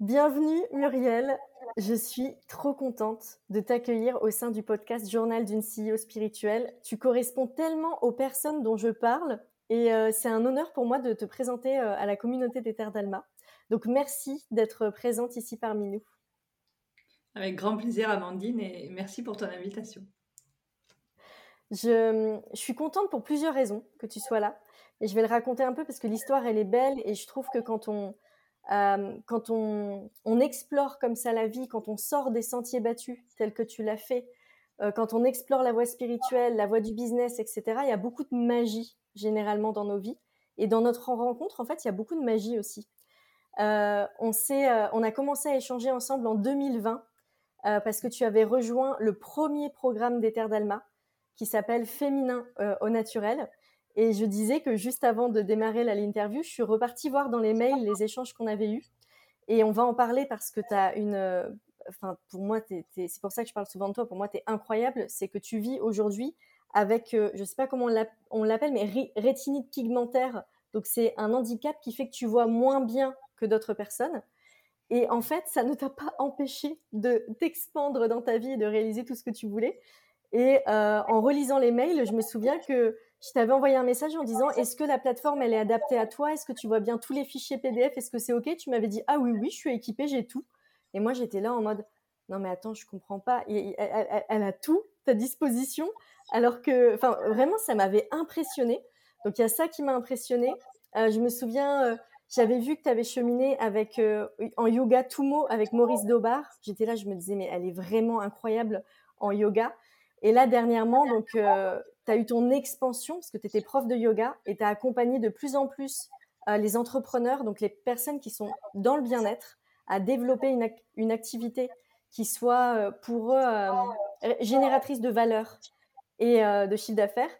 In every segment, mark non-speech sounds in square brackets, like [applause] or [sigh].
Bienvenue Muriel, je suis trop contente de t'accueillir au sein du podcast Journal d'une CEO spirituelle. Tu corresponds tellement aux personnes dont je parle et euh, c'est un honneur pour moi de te présenter euh, à la communauté des Terres d'Alma. Donc merci d'être présente ici parmi nous. Avec grand plaisir Amandine et merci pour ton invitation. Je, je, suis contente pour plusieurs raisons que tu sois là. Et je vais le raconter un peu parce que l'histoire, elle est belle. Et je trouve que quand on, euh, quand on, explore comme ça la vie, quand on sort des sentiers battus tels que tu l'as fait, euh, quand on explore la voie spirituelle, la voie du business, etc., il y a beaucoup de magie généralement dans nos vies. Et dans notre rencontre, en fait, il y a beaucoup de magie aussi. Euh, on, on a commencé à échanger ensemble en 2020 parce que tu avais rejoint le premier programme des Terres d'Alma qui s'appelle Féminin au naturel. Et je disais que juste avant de démarrer l'interview, je suis repartie voir dans les mails les échanges qu'on avait eus. Et on va en parler parce que tu as une. Euh, enfin, pour moi, c'est pour ça que je parle souvent de toi. Pour moi, tu es incroyable. C'est que tu vis aujourd'hui avec, euh, je ne sais pas comment on l'appelle, mais rétinite pigmentaire. Donc, c'est un handicap qui fait que tu vois moins bien que d'autres personnes. Et en fait, ça ne t'a pas empêché de t'expandre dans ta vie et de réaliser tout ce que tu voulais. Et euh, en relisant les mails, je me souviens que je t'avais envoyé un message en disant est-ce que la plateforme elle est adaptée à toi? Est-ce que tu vois bien tous les fichiers PDF Est-ce que c'est ok? Tu m'avais dit ah oui oui, je suis équipée, j'ai tout. Et moi j'étais là en mode non mais attends, je comprends pas. Elle, a tout à disposition, alors que enfin vraiment ça m'avait impressionné. Donc il y a ça qui m'a impressionné. Euh, je me souviens, euh, j'avais vu que tu avais cheminé avec euh, en yoga Tumo avec Maurice Dobar. J'étais là, je me disais mais elle est vraiment incroyable en yoga. Et là dernièrement, donc tu as eu ton expansion parce que tu étais prof de yoga et tu as accompagné de plus en plus euh, les entrepreneurs, donc les personnes qui sont dans le bien-être, à développer une, activité qui soit euh, pour eux euh, génératrice de valeur et de chiffre d'affaires.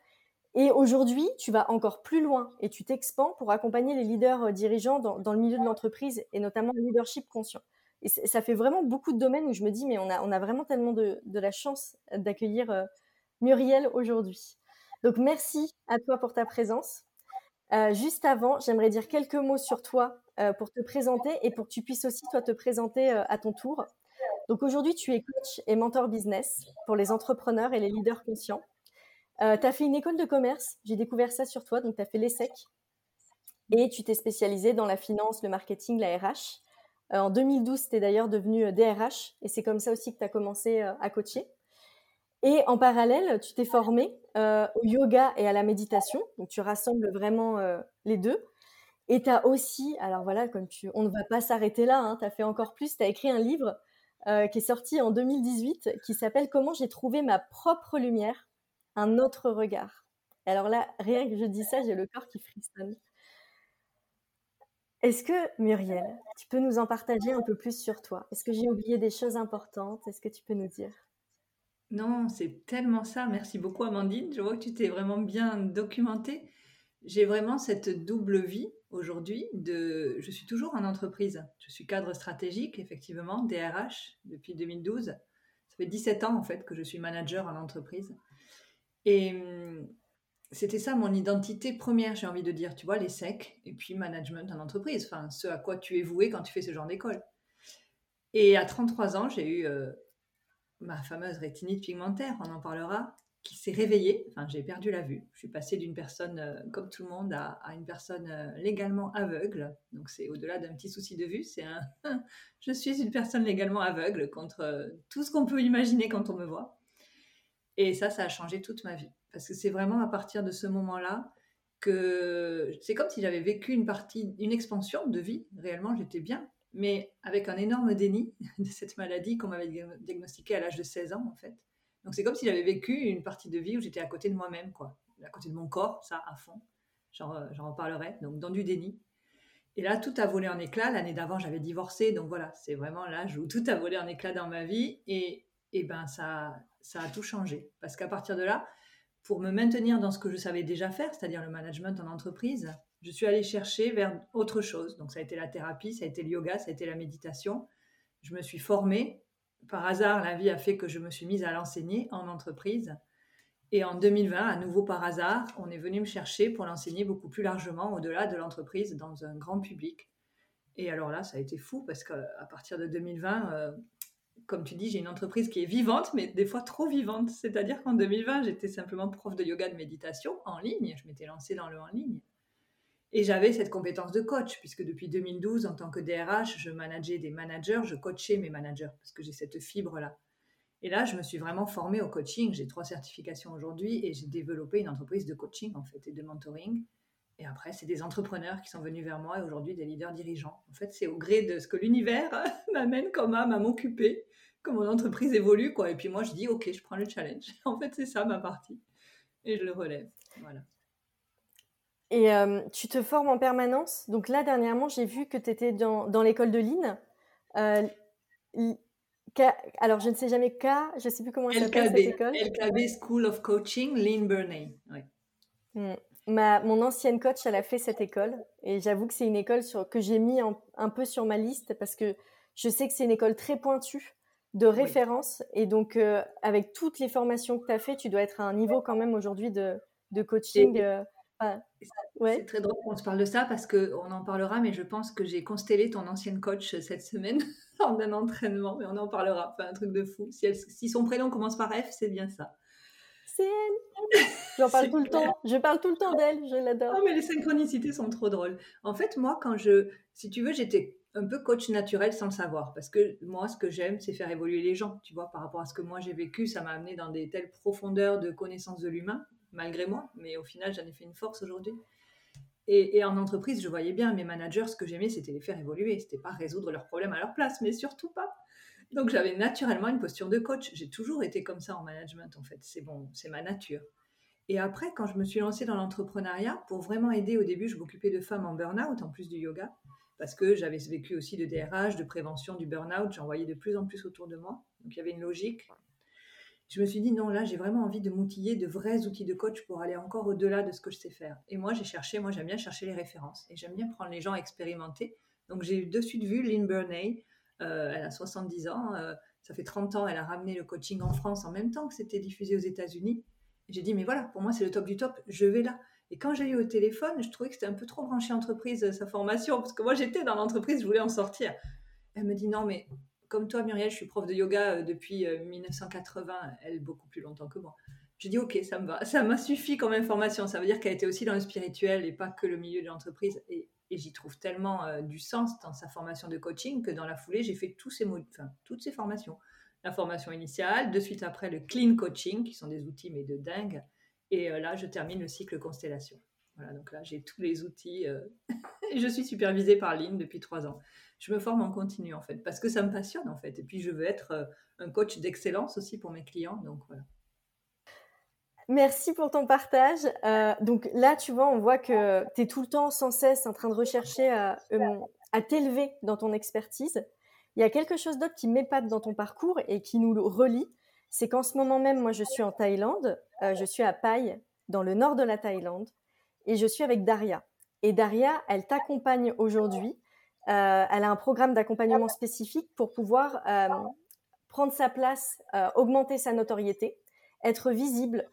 Et aujourd'hui, tu vas encore plus loin et tu t'expands pour accompagner les leaders dirigeants dans, le milieu de l'entreprise et notamment le leadership conscient. Et ça fait vraiment beaucoup de domaines où je me dis, mais on a, on a vraiment tellement de, de la chance d'accueillir Muriel aujourd'hui. Donc merci à toi pour ta présence. Euh, juste avant, j'aimerais dire quelques mots sur toi euh, pour te présenter et pour que tu puisses aussi toi te présenter euh, à ton tour. Donc aujourd'hui, tu es coach et mentor business pour les entrepreneurs et les leaders conscients. tu as fait une école de commerce, j'ai découvert ça sur toi, donc tu as fait l'ESSEC et tu t'es spécialisé dans la finance, le marketing, la RH. en 2012, tu es d'ailleurs devenu DRH et c'est comme ça aussi que tu as commencé à coacher. Et en parallèle, tu t'es formé euh, au yoga et à la méditation. Donc, tu rassembles vraiment euh, les deux. Et tu as aussi, alors voilà, comme tu, on ne va pas s'arrêter là, hein, tu as fait encore plus, tu as écrit un livre euh, qui est sorti en 2018 qui s'appelle Comment j'ai trouvé ma propre lumière, un autre regard. alors là, rien que je dis ça, j'ai le corps qui frissonne. Est-ce que, Muriel, tu peux nous en partager un peu plus sur toi? Est-ce que j'ai oublié des choses importantes? Est-ce que tu peux nous dire? Non, c'est tellement ça. Merci beaucoup, Amandine. Je vois que tu t'es vraiment bien documentée. J'ai vraiment cette double vie aujourd'hui de, je suis toujours en entreprise. Je suis cadre stratégique, effectivement, DRH depuis 2012. Ça fait 17 ans, en fait, que je suis manager en entreprise. Et hum, c'était ça mon identité première, j'ai envie de dire, tu vois, les SEC et puis management en entreprise. Enfin, ce à quoi tu es voué quand tu fais ce genre d'école. Et à 33 ans, j'ai eu euh, ma fameuse rétinite pigmentaire, on en parlera, qui s'est réveillée. Enfin, j'ai perdu la vue. Je suis passée d'une personne euh, comme tout le monde à, une personne euh, légalement aveugle. Donc, c'est au-delà d'un petit souci de vue. C'est un. [laughs] je suis une personne légalement aveugle contre euh, tout ce qu'on peut imaginer quand on me voit. Et ça, ça a changé toute ma vie. Parce que c'est vraiment à partir de ce moment-là que c'est comme si j'avais vécu une partie, une expansion de vie. Réellement, j'étais bien mais avec un énorme déni [laughs] de cette maladie qu'on m'avait diagnostiquée à l'âge de 16 ans, en fait. Donc c'est comme si j'avais vécu une partie de vie où j'étais à côté de moi-même, quoi. À côté de mon corps, ça, à fond. J'en reparlerai. Donc dans du déni. Et là, tout a volé en éclats. L'année d'avant, j'avais divorcé. Donc voilà, c'est vraiment l'âge où tout a volé en éclats dans ma vie. Et, et ben, ça, ça a tout changé. Parce qu'à partir de là, pour me maintenir dans ce que je savais déjà faire, c'est-à-dire le management en entreprise, je suis allée chercher vers autre chose. Donc ça a été la thérapie, ça a été le yoga, ça a été la méditation. Je me suis formée. Par hasard, la vie a fait que je me suis mise à l'enseigner en entreprise. Et en 2020, à nouveau par hasard, on est venu me chercher pour l'enseigner beaucoup plus largement au-delà de l'entreprise dans un grand public. Et alors là, ça a été fou parce qu'à partir de 2020, comme tu dis, j'ai une entreprise qui est vivante, mais des fois trop vivante. C'est-à-dire qu'en 2020, j'étais simplement prof de yoga de méditation en ligne. Je m'étais lancée dans le en ligne. Et j'avais cette compétence de coach, puisque depuis 2012, en tant que DRH, je manageais des managers, je coachais mes managers, parce que j'ai cette fibre-là. Et là, je me suis vraiment formée au coaching. J'ai trois certifications aujourd'hui et j'ai développé une entreprise de coaching, en fait, et de mentoring. Et après, c'est des entrepreneurs qui sont venus vers moi et aujourd'hui des leaders dirigeants. En fait, c'est au gré de ce que l'univers [laughs] m'amène comme âme à m'occuper, que mon entreprise évolue, quoi. Et puis moi, je dis, OK, je prends le challenge. [laughs] En fait, c'est ça ma partie. Et je le relève. Voilà. Et euh, tu te formes en permanence. Donc là, dernièrement, j'ai vu que tu étais dans, dans l'école de Lynn. Euh, alors, je ne sais jamais K, je ne sais plus comment elle s'appelle cette école. LKB School of Coaching, Lynn Burney. Hmm. Ma, mon ancienne coach, elle a fait cette école. Et j'avoue que c'est une école sur, que j'ai mis un peu sur ma liste parce que je sais que c'est une école très pointue de référence. Et donc, euh, avec toutes les formations que tu as fait, tu dois être à un niveau quand même aujourd'hui de, de coaching. C'est très drôle qu'on se parle de ça parce qu'on en parlera, mais je pense que j'ai constellé ton ancienne coach cette semaine [laughs] lors d'un entraînement, mais on en parlera. Enfin, un truc de fou. Si, si son prénom commence par F, c'est bien ça. C'est elle. J'en parle tout le temps. Je parle tout le temps d'elle. Je l'adore. Oh, mais les synchronicités sont trop drôles. En fait, moi, quand je, si tu veux, j'étais un peu coach naturel sans le savoir. Parce que moi, ce que j'aime, c'est faire évoluer les gens. Tu vois, par rapport à ce que moi j'ai vécu, ça m'a amené dans des telles profondeurs de connaissance de l'humain malgré moi, mais au final, j'en ai fait une force aujourd'hui. Et, en entreprise, je voyais bien mes managers, ce que j'aimais, c'était les faire évoluer. C'était pas résoudre leurs problèmes à leur place, mais surtout pas. Donc j'avais naturellement une posture de coach. J'ai toujours été comme ça en management, en fait. C'est bon, c'est ma nature. Et après, quand je me suis lancée dans l'entrepreneuriat, pour vraiment aider, au début, je m'occupais de femmes en burn-out, en plus du yoga, parce que j'avais vécu aussi de DRH, de prévention du burn-out. J'en voyais de plus en plus autour de moi. Donc il y avait une logique je me suis dit non, là, j'ai vraiment envie de m'outiller de vrais outils de coach pour aller encore au-delà de ce que je sais faire. Et moi, j'ai cherché, moi, j'aime bien chercher les références et j'aime bien prendre les gens expérimentés. Donc, j'ai de suite vu Lynn Burney. Euh, elle a 70 ans. Euh, ça fait 30 ans, elle a ramené le coaching en France en même temps que c'était diffusé aux États-Unis. J'ai dit, mais voilà, pour moi, c'est le top du top. Je vais là. Et quand j'ai eu au téléphone, je trouvais que c'était un peu trop branché entreprise, sa formation, parce que moi, j'étais dans l'entreprise, je voulais en sortir. Elle me dit, non, mais comme toi, Muriel, je suis prof de yoga euh, depuis 1980, euh, elle beaucoup plus longtemps que moi. Je dis ok, ça me va, ça m'a suffi comme information. Ça veut dire qu'elle était aussi dans le spirituel et pas que le milieu de l'entreprise. Et, j'y trouve tellement euh, du sens dans sa formation de coaching que dans la foulée, j'ai fait tous ces toutes ces formations. La formation initiale, de suite après le clean coaching, qui sont des outils mais de dingue. Et là, je termine le cycle constellation. Voilà, donc là, j'ai tous les outils. [laughs] et je suis supervisée par Lynn depuis trois ans je me forme en continu en fait, parce que ça me passionne en fait. Et puis je veux être euh, un coach d'excellence aussi pour mes clients. Donc voilà. Merci pour ton partage. Euh, donc là, tu vois, on voit que tu es tout le temps sans cesse en train de rechercher à, euh, à t'élever dans ton expertise. Il y a quelque chose d'autre qui m'épate dans ton parcours et qui nous relie. C'est qu'en ce moment même, moi, je suis en Thaïlande. je suis à Pai, dans le nord de la Thaïlande. Et je suis avec Daria. Et Daria, elle t'accompagne aujourd'hui euh, elle a un programme d'accompagnement spécifique pour pouvoir euh, prendre sa place, euh, augmenter sa notoriété, être visible,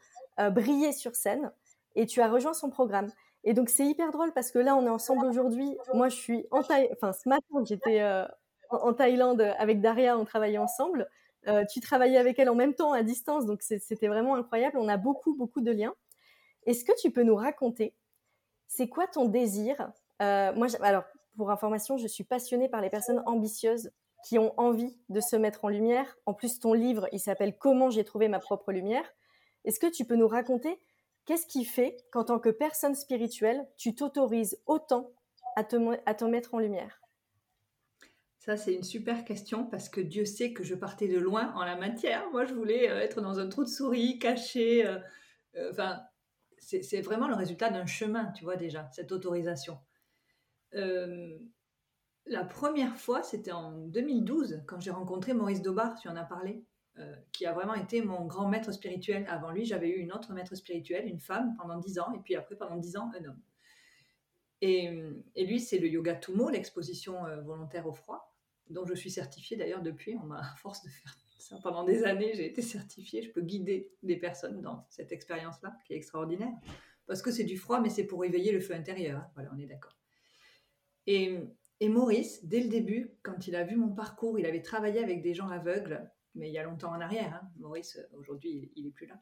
briller sur scène. Et tu as rejoint son programme. Et donc c'est hyper drôle parce que là on est ensemble aujourd'hui. Moi je suis en Thaïlande, enfin ce matin j'étais en Thaïlande avec Daria, on travaillait ensemble. tu travaillais avec elle en même temps à distance, donc c'était vraiment incroyable. On a beaucoup beaucoup de liens. Est-ce que tu peux nous raconter, c'est quoi ton désir? Moi, alors pour information, je suis passionnée par les personnes ambitieuses qui ont envie de se mettre en lumière. En plus, ton livre, il s'appelle Comment j'ai trouvé ma propre lumière. Est-ce que tu peux nous raconter qu'est-ce qui fait qu'en tant que personne spirituelle, tu t'autorises autant à te, mettre en lumière? Ça, c'est une super question parce que Dieu sait que je partais de loin en la matière. Moi, je voulais euh, être dans un trou de souris, caché. Euh, euh, enfin, c'est vraiment le résultat d'un chemin, tu vois déjà, cette autorisation. Euh, la première fois, c'était en 2012, quand j'ai rencontré Maurice Dobar, tu en as parlé, euh, qui a vraiment été mon grand maître spirituel. Avant lui, j'avais eu une autre maître spirituelle, une femme, pendant dix ans, et puis après, pendant dix ans, un homme. Et, lui, c'est le yoga Tumo, l'exposition euh, volontaire au froid, dont je suis certifiée d'ailleurs depuis. On m'a, force de faire ça pendant des années, j'ai été certifiée. Je peux guider des personnes dans cette expérience-là, qui est extraordinaire. Parce que c'est du froid, mais c'est pour éveiller le feu intérieur. Hein. Voilà, on est d'accord. Et, Maurice, dès le début, quand il a vu mon parcours, il avait travaillé avec des gens aveugles, mais il y a longtemps en arrière. Hein. Maurice, aujourd'hui, il n'est plus là.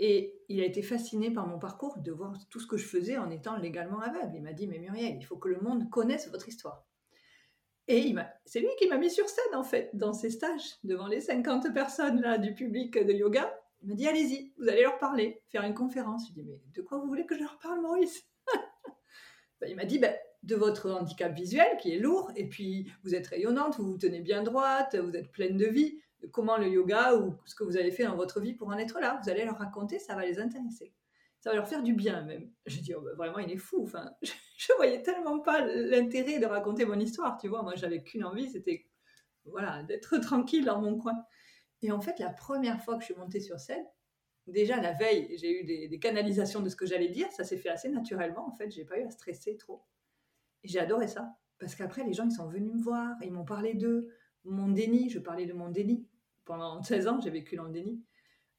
Et il a été fasciné par mon parcours, de voir tout ce que je faisais en étant légalement aveugle. Il m'a dit, mais Muriel, il faut que le monde connaisse votre histoire. Et c'est lui qui m'a mis sur scène, en fait, dans ses stages, devant les 50 personnes là, du public de yoga. Il m'a dit, allez-y, vous allez leur parler, faire une conférence. Je lui ai dit, mais de quoi vous voulez que je leur parle, Maurice? [laughs] Ben, Il m'a dit, ben, de votre handicap visuel qui est lourd, et puis vous êtes rayonnante, vous vous tenez bien droite, vous êtes pleine de vie. Comment le yoga ou ce que vous avez fait dans votre vie pour en être là, vous allez leur raconter, ça va les intéresser. Ça va leur faire du bien même. Je dis, oh, ben, vraiment, il est fou. Enfin, [laughs] je, ne voyais tellement pas l'intérêt de raconter mon histoire, tu vois. Moi, j'avais qu'une envie, c'était voilà, d'être tranquille dans mon coin. Et en fait, la première fois que je suis montée sur scène, déjà la veille, j'ai eu des, canalisations de ce que j'allais dire. Ça s'est fait assez naturellement. En fait, j'ai pas eu à stresser trop. J'ai adoré ça. Parce qu'après, les gens, ils sont venus me voir, ils m'ont parlé d'eux, mon déni. Je parlais de mon déni. Pendant 16 ans, j'ai vécu dans le déni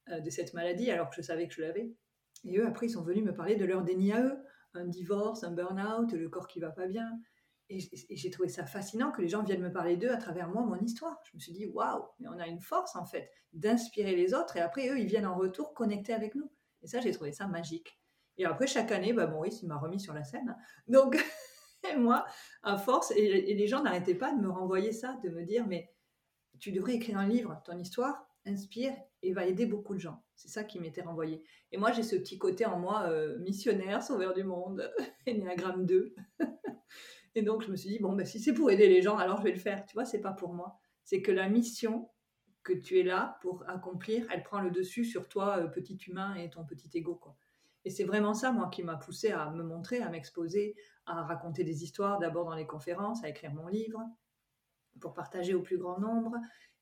euh, de cette maladie, alors que je savais que je l'avais. Et eux, après, ils sont venus me parler de leur déni à eux. Un divorce, un burn-out, le corps qui va pas bien. Et j'ai trouvé ça fascinant que les gens viennent me parler d'eux à travers moi, mon histoire. Je me suis dit, waouh, mais on a une force en fait d'inspirer les autres et après eux, ils viennent en retour connecter avec nous. Et ça, j'ai trouvé ça magique. Et après, chaque année, bah, Maurice, il m'a remis sur la scène. Donc, [laughs] moi, à force, et, les gens n'arrêtaient pas de me renvoyer ça, de me dire, mais tu devrais écrire un livre, ton histoire inspire et va aider beaucoup de gens. C'est ça qui m'était renvoyé. Et moi, j'ai ce petit côté en moi euh, missionnaire, sauveur du monde, [laughs] Enneagramme 2. [laughs] Et donc, je me suis dit, bon, ben, si c'est pour aider les gens, alors je vais le faire. Tu vois, c'est pas pour moi. C'est que la mission que tu es là pour accomplir, elle prend le dessus sur toi, euh, petit humain, et ton petit ego. Et c'est vraiment ça, moi, qui m'a poussé à me montrer, à m'exposer, à raconter des histoires, d'abord dans les conférences, à écrire mon livre, pour partager au plus grand nombre.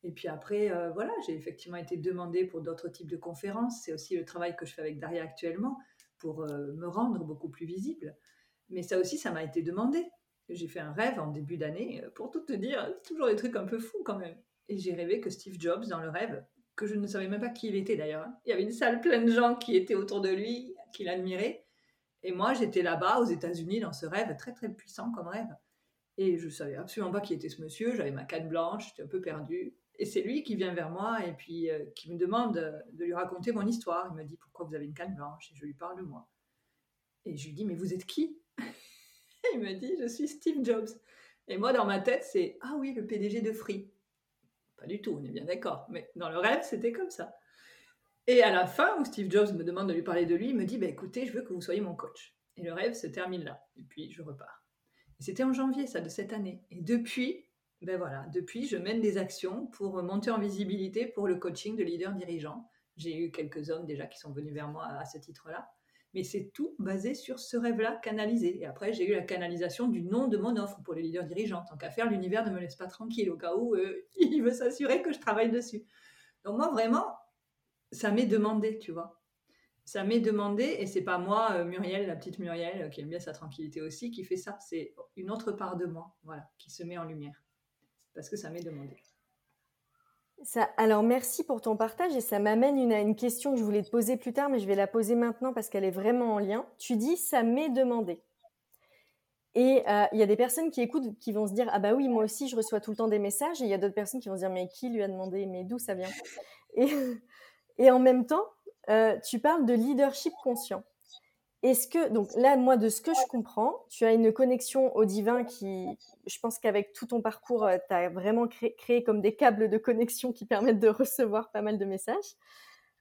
Et puis après, euh, voilà, j'ai effectivement été demandée pour d'autres types de conférences. C'est aussi le travail que je fais avec Daria actuellement pour euh, me rendre beaucoup plus visible. Mais ça aussi, ça m'a été demandé j'ai fait un rêve en début d'année, euh, pour tout te dire, toujours des trucs un peu fous quand même. Et j'ai rêvé que Steve Jobs, dans le rêve, que je ne savais même pas qui il était d'ailleurs, hein. il y avait une salle pleine de gens qui étaient autour de lui, qui l'admiraient. Et moi, j'étais là-bas aux États-Unis dans ce rêve très très puissant comme rêve. Et je savais absolument pas qui était ce monsieur, j'avais ma canne blanche, j'étais un peu perdue. Et c'est lui qui vient vers moi et puis euh, qui me demande de lui raconter mon histoire. Il me dit pourquoi vous avez une canne blanche? Et je lui parle de moi. Et je lui dis mais vous êtes qui? [laughs] Il me dit, je suis Steve Jobs. Et moi, dans ma tête, c'est, ah oui, le PDG de Free. Pas du tout, on est bien d'accord. Mais dans le rêve, c'était comme ça. Et à la fin, où Steve Jobs me demande de lui parler de lui, il me dit, bah, écoutez, je veux que vous soyez mon coach. Et le rêve se termine là. Et puis, je repars. C'était en janvier, ça, de cette année. Et depuis, ben voilà, depuis, je mène des actions pour monter en visibilité pour le coaching de leaders dirigeants. J'ai eu quelques hommes déjà qui sont venus vers moi à ce titre-là mais c'est tout basé sur ce rêve-là canalisé. Et après, j'ai eu la canalisation du nom de mon offre pour les leaders dirigeants. Tant qu'à faire, l'univers ne me laisse pas tranquille au cas où euh, [laughs] il veut s'assurer que je travaille dessus. Donc moi, vraiment, ça m'est demandé, tu vois. Ça m'est demandé, et c'est pas moi, euh, Muriel, la petite Muriel, euh, qui aime bien sa tranquillité aussi, qui fait ça. C'est une autre part de moi, voilà, qui se met en lumière. Parce que ça m'est demandé alors merci pour ton partage et ça m'amène à une question que je voulais te poser plus tard, mais je vais la poser maintenant parce qu'elle est vraiment en lien. Tu dis ça m'est demandé. Et euh, il y a des personnes qui écoutent qui vont se dire ah bah oui moi aussi je reçois tout le temps des messages et il y a d'autres personnes qui vont se dire mais qui lui a demandé? Mais d'où ça vient? Et en même temps euh, tu parles de leadership conscient. Est-ce que, donc là, moi, de ce que je comprends, tu as une connexion au divin qui, je pense qu'avec tout ton parcours, euh, tu as vraiment créé, comme des câbles de connexion qui permettent de recevoir pas mal de messages.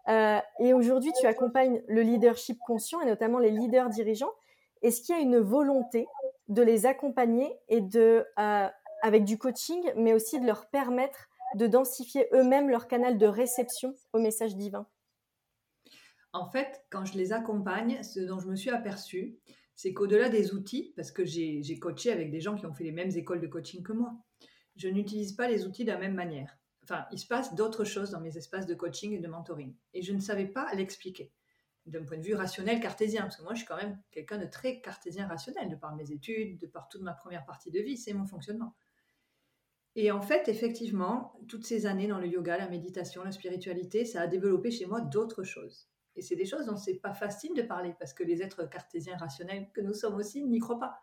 Euh, et aujourd'hui, tu accompagnes le leadership conscient et notamment les leaders dirigeants. Est-ce qu'il y a une volonté de les accompagner et de, avec du coaching, mais aussi de leur permettre de densifier eux-mêmes leur canal de réception au message divin en fait, quand je les accompagne, ce dont je me suis aperçue, c'est qu'au-delà des outils, parce que j'ai coaché avec des gens qui ont fait les mêmes écoles de coaching que moi, je n'utilise pas les outils de la même manière. Enfin, il se passe d'autres choses dans mes espaces de coaching et de mentoring. Et je ne savais pas l'expliquer d'un point de vue rationnel cartésien, parce que moi je suis quand même quelqu'un de très cartésien rationnel, de par mes études, de par toute ma première partie de vie, c'est mon fonctionnement. Et en fait, effectivement, toutes ces années dans le yoga, la méditation, la spiritualité, ça a développé chez moi d'autres choses. Et c'est des choses dont c'est pas facile de parler parce que les êtres cartésiens rationnels que nous sommes aussi n'y croient pas.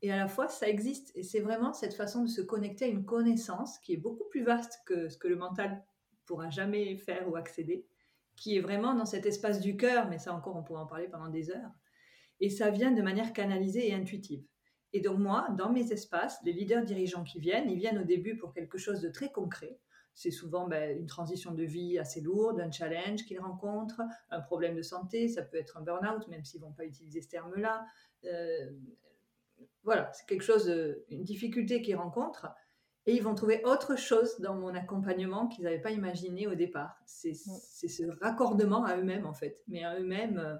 et à la fois ça existe. Et c'est vraiment cette façon de se connecter à une connaissance qui est beaucoup plus vaste que ce que le mental pourra jamais faire ou accéder, qui est vraiment dans cet espace du cœur, mais ça encore on pourrait en parler pendant des heures. Et ça vient de manière canalisée et intuitive. Et donc moi, dans mes espaces, les leaders dirigeants qui viennent, ils viennent au début pour quelque chose de très concret. C'est souvent ben, une transition de vie assez lourde, un challenge qu'ils rencontrent, un problème de santé, ça peut être un burn-out, même s'ils ne vont pas utiliser ce terme-là. Euh, voilà, c'est quelque chose, une difficulté qu'ils rencontrent. Et ils vont trouver autre chose dans mon accompagnement qu'ils n'avaient pas imaginé au départ. C'est ce raccordement à eux-mêmes, en fait, mais à eux-mêmes, euh,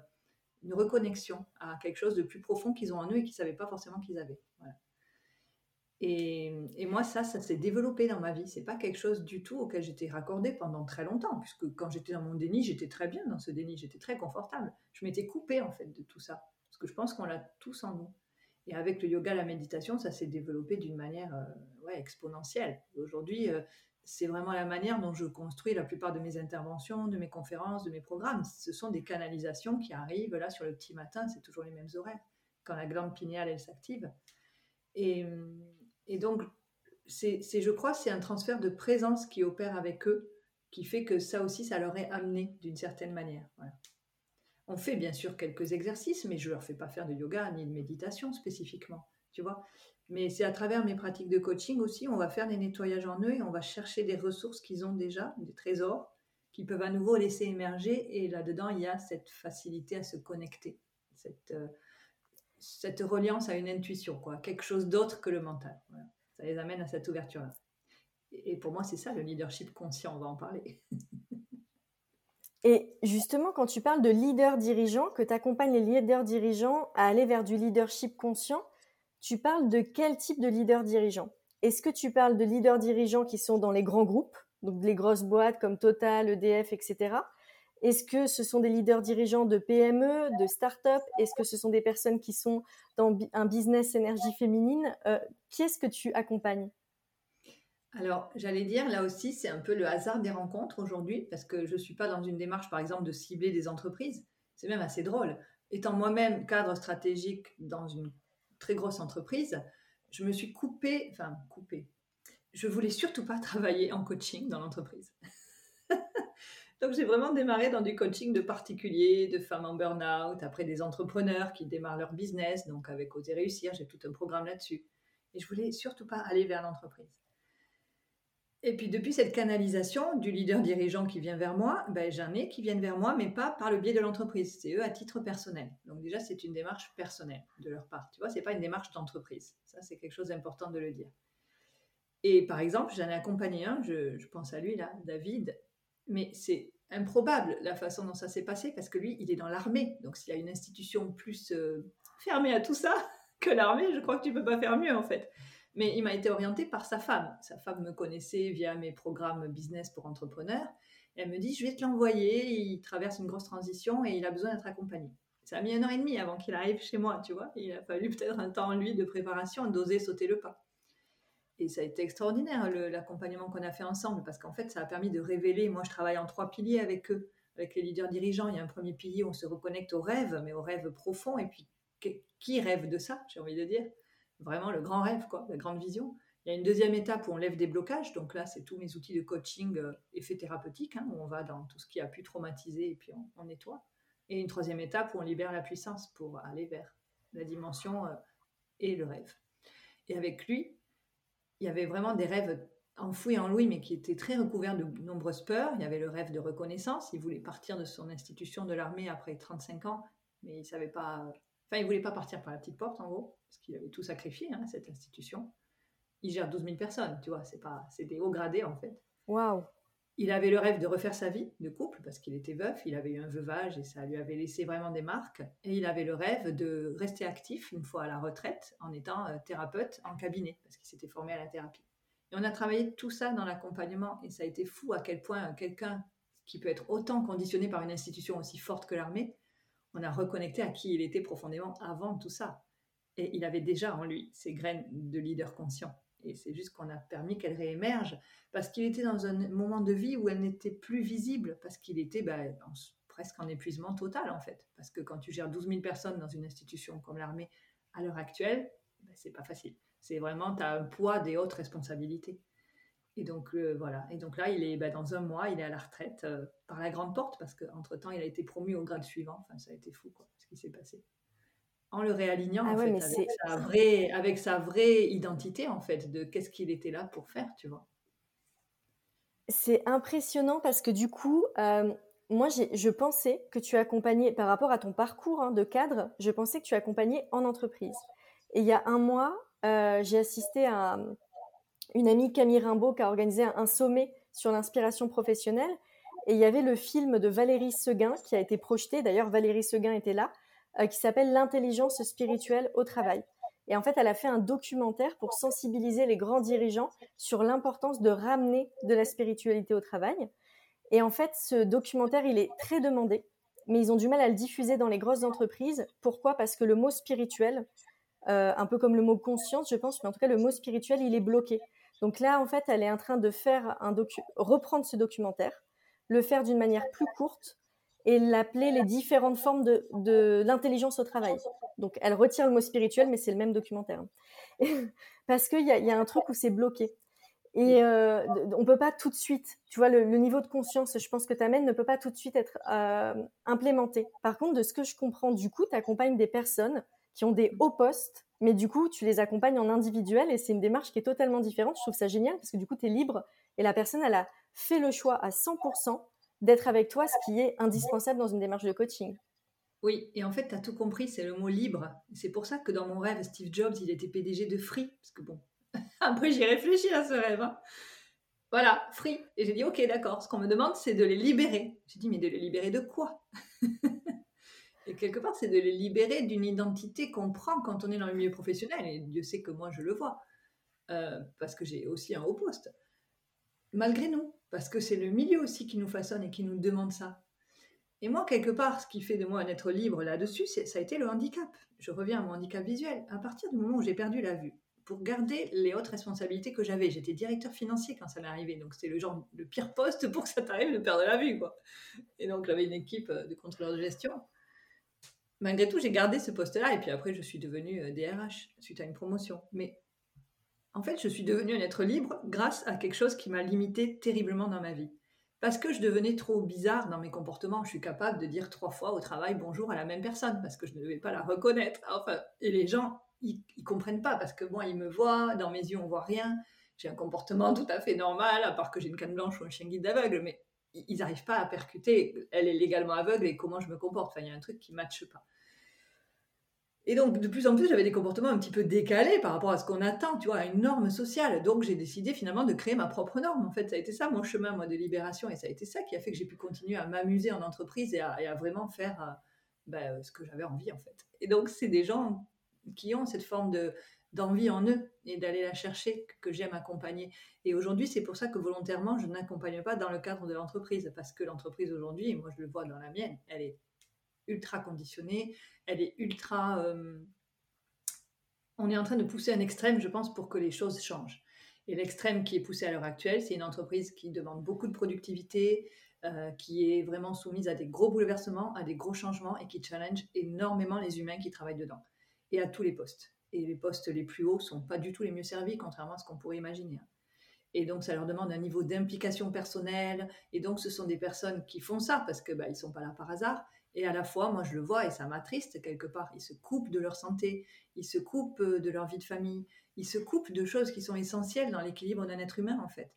une reconnexion à quelque chose de plus profond qu'ils ont en eux et qu'ils ne savaient pas forcément qu'ils avaient. Et, moi, ça, ça s'est développé dans ma vie. C'est pas quelque chose du tout auquel j'étais raccordée pendant très longtemps, puisque quand j'étais dans mon déni, j'étais très bien dans ce déni, j'étais très confortable. Je m'étais coupée en fait de tout ça, parce que je pense qu'on l'a tous en nous. Et avec le yoga, la méditation, ça s'est développé d'une manière euh, ouais, exponentielle. Aujourd'hui, euh, c'est vraiment la manière dont je construis la plupart de mes interventions, de mes conférences, de mes programmes. Ce sont des canalisations qui arrivent là sur le petit matin, c'est toujours les mêmes horaires, quand la glande pinéale, elle s'active. Et, donc, c'est, je crois, c'est un transfert de présence qui opère avec eux, qui fait que ça aussi, ça leur est amené d'une certaine manière. On fait bien sûr quelques exercices, mais je ne leur fais pas faire de yoga ni de méditation spécifiquement, tu vois. Mais c'est à travers mes pratiques de coaching aussi, on va faire des nettoyages en eux et on va chercher des ressources qu'ils ont déjà, des trésors, qu'ils peuvent à nouveau laisser émerger. Et là-dedans, il y a cette facilité à se connecter, cette, euh, reliance à une intuition, quoi, quelque chose d'autre que le mental. Ça les amène à cette ouverture-là. Et pour moi, c'est ça le leadership conscient, on va en parler. [laughs] Et justement, quand tu parles de leader dirigeant, que tu accompagnes les leaders dirigeants à aller vers du leadership conscient, tu parles de quel type de leader dirigeant? Est-ce que tu parles de leaders dirigeants qui sont dans les grands groupes, donc les grosses boîtes comme Total, EDF, etc. Est-ce que ce sont des leaders dirigeants de PME, de start-up? Est-ce que ce sont des personnes qui sont dans un business énergie féminine? Euh, Qui est-ce que tu accompagnes? Alors, j'allais dire, là aussi, c'est un peu le hasard des rencontres aujourd'hui, parce que je ne suis pas dans une démarche, par exemple, de cibler des entreprises. C'est même assez drôle. Étant moi-même cadre stratégique dans une très grosse entreprise, je me suis coupée, enfin, coupée. Je voulais surtout pas [laughs] travailler en coaching dans l'entreprise. [laughs] Donc j'ai vraiment démarré dans du coaching de particuliers, de femmes en burn-out, après des entrepreneurs qui démarrent leur business, donc avec Oser Réussir, j'ai tout un programme là-dessus. Et je voulais surtout pas aller vers l'entreprise. Et puis depuis cette canalisation du leader dirigeant qui vient vers moi, ben, j'en ai qui viennent vers moi, mais pas par le biais de l'entreprise. C'est eux à titre personnel. Donc déjà, c'est une démarche personnelle de leur part. Tu vois, c'est pas une démarche d'entreprise. Ça, c'est quelque chose d'important de le dire. Et par exemple, j'en ai accompagné un, je, pense à lui là, David, mais c'est improbable la façon dont ça s'est passé parce que lui, il est dans l'armée. Donc s'il y a une institution plus euh, fermée à tout ça [laughs] que l'armée, je crois que tu peux pas faire mieux en fait. Mais il m'a été orienté par sa femme. Sa femme me connaissait via mes programmes business pour entrepreneurs. elle me dit, je vais te l'envoyer. Il traverse une grosse transition et il a besoin d'être accompagné. Ça a mis un an et demi avant qu'il arrive chez moi, tu vois. Il a fallu peut-être un temps, lui, de préparation, d'oser sauter le pas. Et ça a été extraordinaire, l'accompagnement qu'on a fait ensemble, parce qu'en fait, ça a permis de révéler, moi je travaille en trois piliers avec eux, avec les leaders dirigeants. Il y a un premier pilier où on se reconnecte au rêve, mais au rêve profond, et puis qui rêve de ça, j'ai envie de dire? Vraiment le grand rêve, quoi, la grande vision. Il y a une deuxième étape où on lève des blocages, donc là, c'est tous mes outils de coaching euh, effet thérapeutique, hein, où on va dans tout ce qui a pu traumatiser et puis on, nettoie. Et une troisième étape où on libère la puissance pour aller vers la dimension euh, et le rêve. Et avec lui, il y avait vraiment des rêves enfouis en lui, mais qui étaient très recouverts de nombreuses peurs. Il y avait le rêve de reconnaissance. Il voulait partir de son institution de l'armée après 35 ans, mais il savait pas. Enfin, il voulait pas partir par la petite porte, en gros, parce qu'il avait tout sacrifié, hein, cette institution. Il gère 12 000 personnes, tu vois, c'est pas, c'est des hauts gradés en fait. Waouh il avait le rêve de refaire sa vie de couple parce qu'il était veuf, il avait eu un veuvage et ça lui avait laissé vraiment des marques. Et il avait le rêve de rester actif une fois à la retraite en étant euh, thérapeute en cabinet parce qu'il s'était formé à la thérapie. Et on a travaillé tout ça dans l'accompagnement et ça a été fou à quel point quelqu'un qui peut être autant conditionné par une institution aussi forte que l'armée, on a reconnecté à qui il était profondément avant tout ça. Et il avait déjà en lui ces graines de leader conscient. Et c'est juste qu'on a permis qu'elle réémerge parce qu'il était dans un moment de vie où elle n'était plus visible, parce qu'il était bah, presque en épuisement total en fait. Parce que quand tu gères 12 000 personnes dans une institution comme l'armée à l'heure actuelle, ben, c'est pas facile. C'est vraiment, tu as un poids des hautes responsabilités. Et donc, euh, voilà. Et donc là, il est ben, dans un mois, il est à la retraite euh, par la grande porte parce qu'entre-temps, il a été promu au grade suivant. Enfin, ça a été fou, quoi, ce qui s'est passé. En le réalignant, ah avec, sa vraie, avec sa vraie identité, en fait, de qu'est-ce qu'il était là pour faire, tu vois. C'est impressionnant parce que du coup, euh, moi, je pensais que tu accompagnais, par rapport à ton parcours hein, de cadre, je pensais que tu accompagnais en entreprise. Et il y a un mois, j'ai assisté à, une amie Camille Rimbaud qui a organisé un, sommet sur l'inspiration professionnelle. Et il y avait le film de Valérie Seguin qui a été projeté. D'ailleurs, Valérie Seguin était là, euh, qui s'appelle L'intelligence spirituelle au travail. Et en fait, elle a fait un documentaire pour sensibiliser les grands dirigeants sur l'importance de ramener de la spiritualité au travail. Et en fait, ce documentaire, il est très demandé, mais ils ont du mal à le diffuser dans les grosses entreprises. Pourquoi? Parce que le mot spirituel, euh, un peu comme le mot conscience, je pense, mais en tout cas, le mot spirituel, il est bloqué. Donc là, en fait, elle est en train de faire un reprendre ce documentaire, le faire d'une manière plus courte et l'appeler les différentes formes de, l'intelligence au travail. Donc elle retire le mot spirituel, mais c'est le même documentaire. [laughs] Parce qu'il y, a un truc où c'est bloqué. Et euh, on peut pas tout de suite, tu vois, le, niveau de conscience, je pense que tu amènes, ne peut pas tout de suite être euh, implémenté. Par contre, de ce que je comprends, du coup, tu accompagnes des personnes qui ont des hauts postes mais du coup, tu les accompagnes en individuel et c'est une démarche qui est totalement différente. Je trouve ça génial parce que du coup, tu es libre et la personne, elle a fait le choix à 100% d'être avec toi, ce qui est indispensable dans une démarche de coaching. Oui, et en fait, tu as tout compris, c'est le mot libre. C'est pour ça que dans mon rêve, Steve Jobs, il était PDG de Free. Parce que bon, [laughs] après, j'ai réfléchi à ce rêve. Hein. Voilà, Free. Et j'ai dit, ok, d'accord, ce qu'on me demande, c'est de les libérer. J'ai dit, mais de les libérer de quoi? [laughs] Et quelque part, c'est de les libérer d'une identité qu'on prend quand on est dans le milieu professionnel. Et Dieu sait que moi, je le vois. Euh, parce que j'ai aussi un haut poste. Malgré nous. Parce que c'est le milieu aussi qui nous façonne et qui nous demande ça. Et moi, quelque part, ce qui fait de moi un être libre là-dessus, ça a été le handicap. Je reviens à mon handicap visuel. À partir du moment où j'ai perdu la vue, pour garder les hautes responsabilités que j'avais, j'étais directeur financier quand ça m'est arrivé. Donc, c'était le genre le pire poste pour que ça t'arrive de perdre la vue. Quoi. Et donc, j'avais une équipe de contrôleurs de gestion malgré tout, j'ai gardé ce poste-là et puis après, je suis devenue DRH euh, suite à une promotion. Mais en fait, je suis devenue un être libre grâce à quelque chose qui m'a limité terriblement dans ma vie. Parce que je devenais trop bizarre dans mes comportements, je suis capable de dire trois fois au travail bonjour à la même personne parce que je ne devais pas la reconnaître. Enfin, et les gens, ils, ne comprennent pas parce que moi, ils me voient, dans mes yeux, on voit rien. J'ai un comportement tout à fait normal, à part que j'ai une canne blanche ou un chien guide aveugle, mais ils n'arrivent pas à percuter. Elle est légalement aveugle et comment je me comporte. Il y a un truc qui ne matche pas. Et donc, de plus en plus, j'avais des comportements un petit peu décalés par rapport à ce qu'on attend, tu vois, à une norme sociale. Donc, j'ai décidé finalement de créer ma propre norme. En fait, ça a été ça mon chemin, moi, de libération. Et ça a été ça qui a fait que j'ai pu continuer à m'amuser en entreprise et à, vraiment faire euh, ben, ce que j'avais envie, en fait. Et donc, c'est des gens qui ont cette forme de, d'envie en eux et d'aller la chercher que j'aime accompagner. Et aujourd'hui, c'est pour ça que volontairement, je n'accompagne pas dans le cadre de l'entreprise. Parce que l'entreprise aujourd'hui, moi je le vois dans la mienne, elle est ultra conditionnée, elle est ultra... Euh, on est en train de pousser un extrême, je pense, pour que les choses changent. Et l'extrême qui est poussé à l'heure actuelle, c'est une entreprise qui demande beaucoup de productivité, euh, qui est vraiment soumise à des gros bouleversements, à des gros changements et qui challenge énormément les humains qui travaillent dedans et à tous les postes. Et les postes les plus hauts sont pas du tout les mieux servis, contrairement à ce qu'on pourrait imaginer. Et donc, ça leur demande un niveau d'implication personnelle. Et donc, ce sont des personnes qui font ça parce que bah, ils sont pas là par hasard. Et à la fois, moi, je le vois et ça m'attriste quelque part. Ils se coupent de leur santé, ils se coupent euh, de leur vie de famille, ils se coupent de choses qui sont essentielles dans l'équilibre d'un être humain, en fait.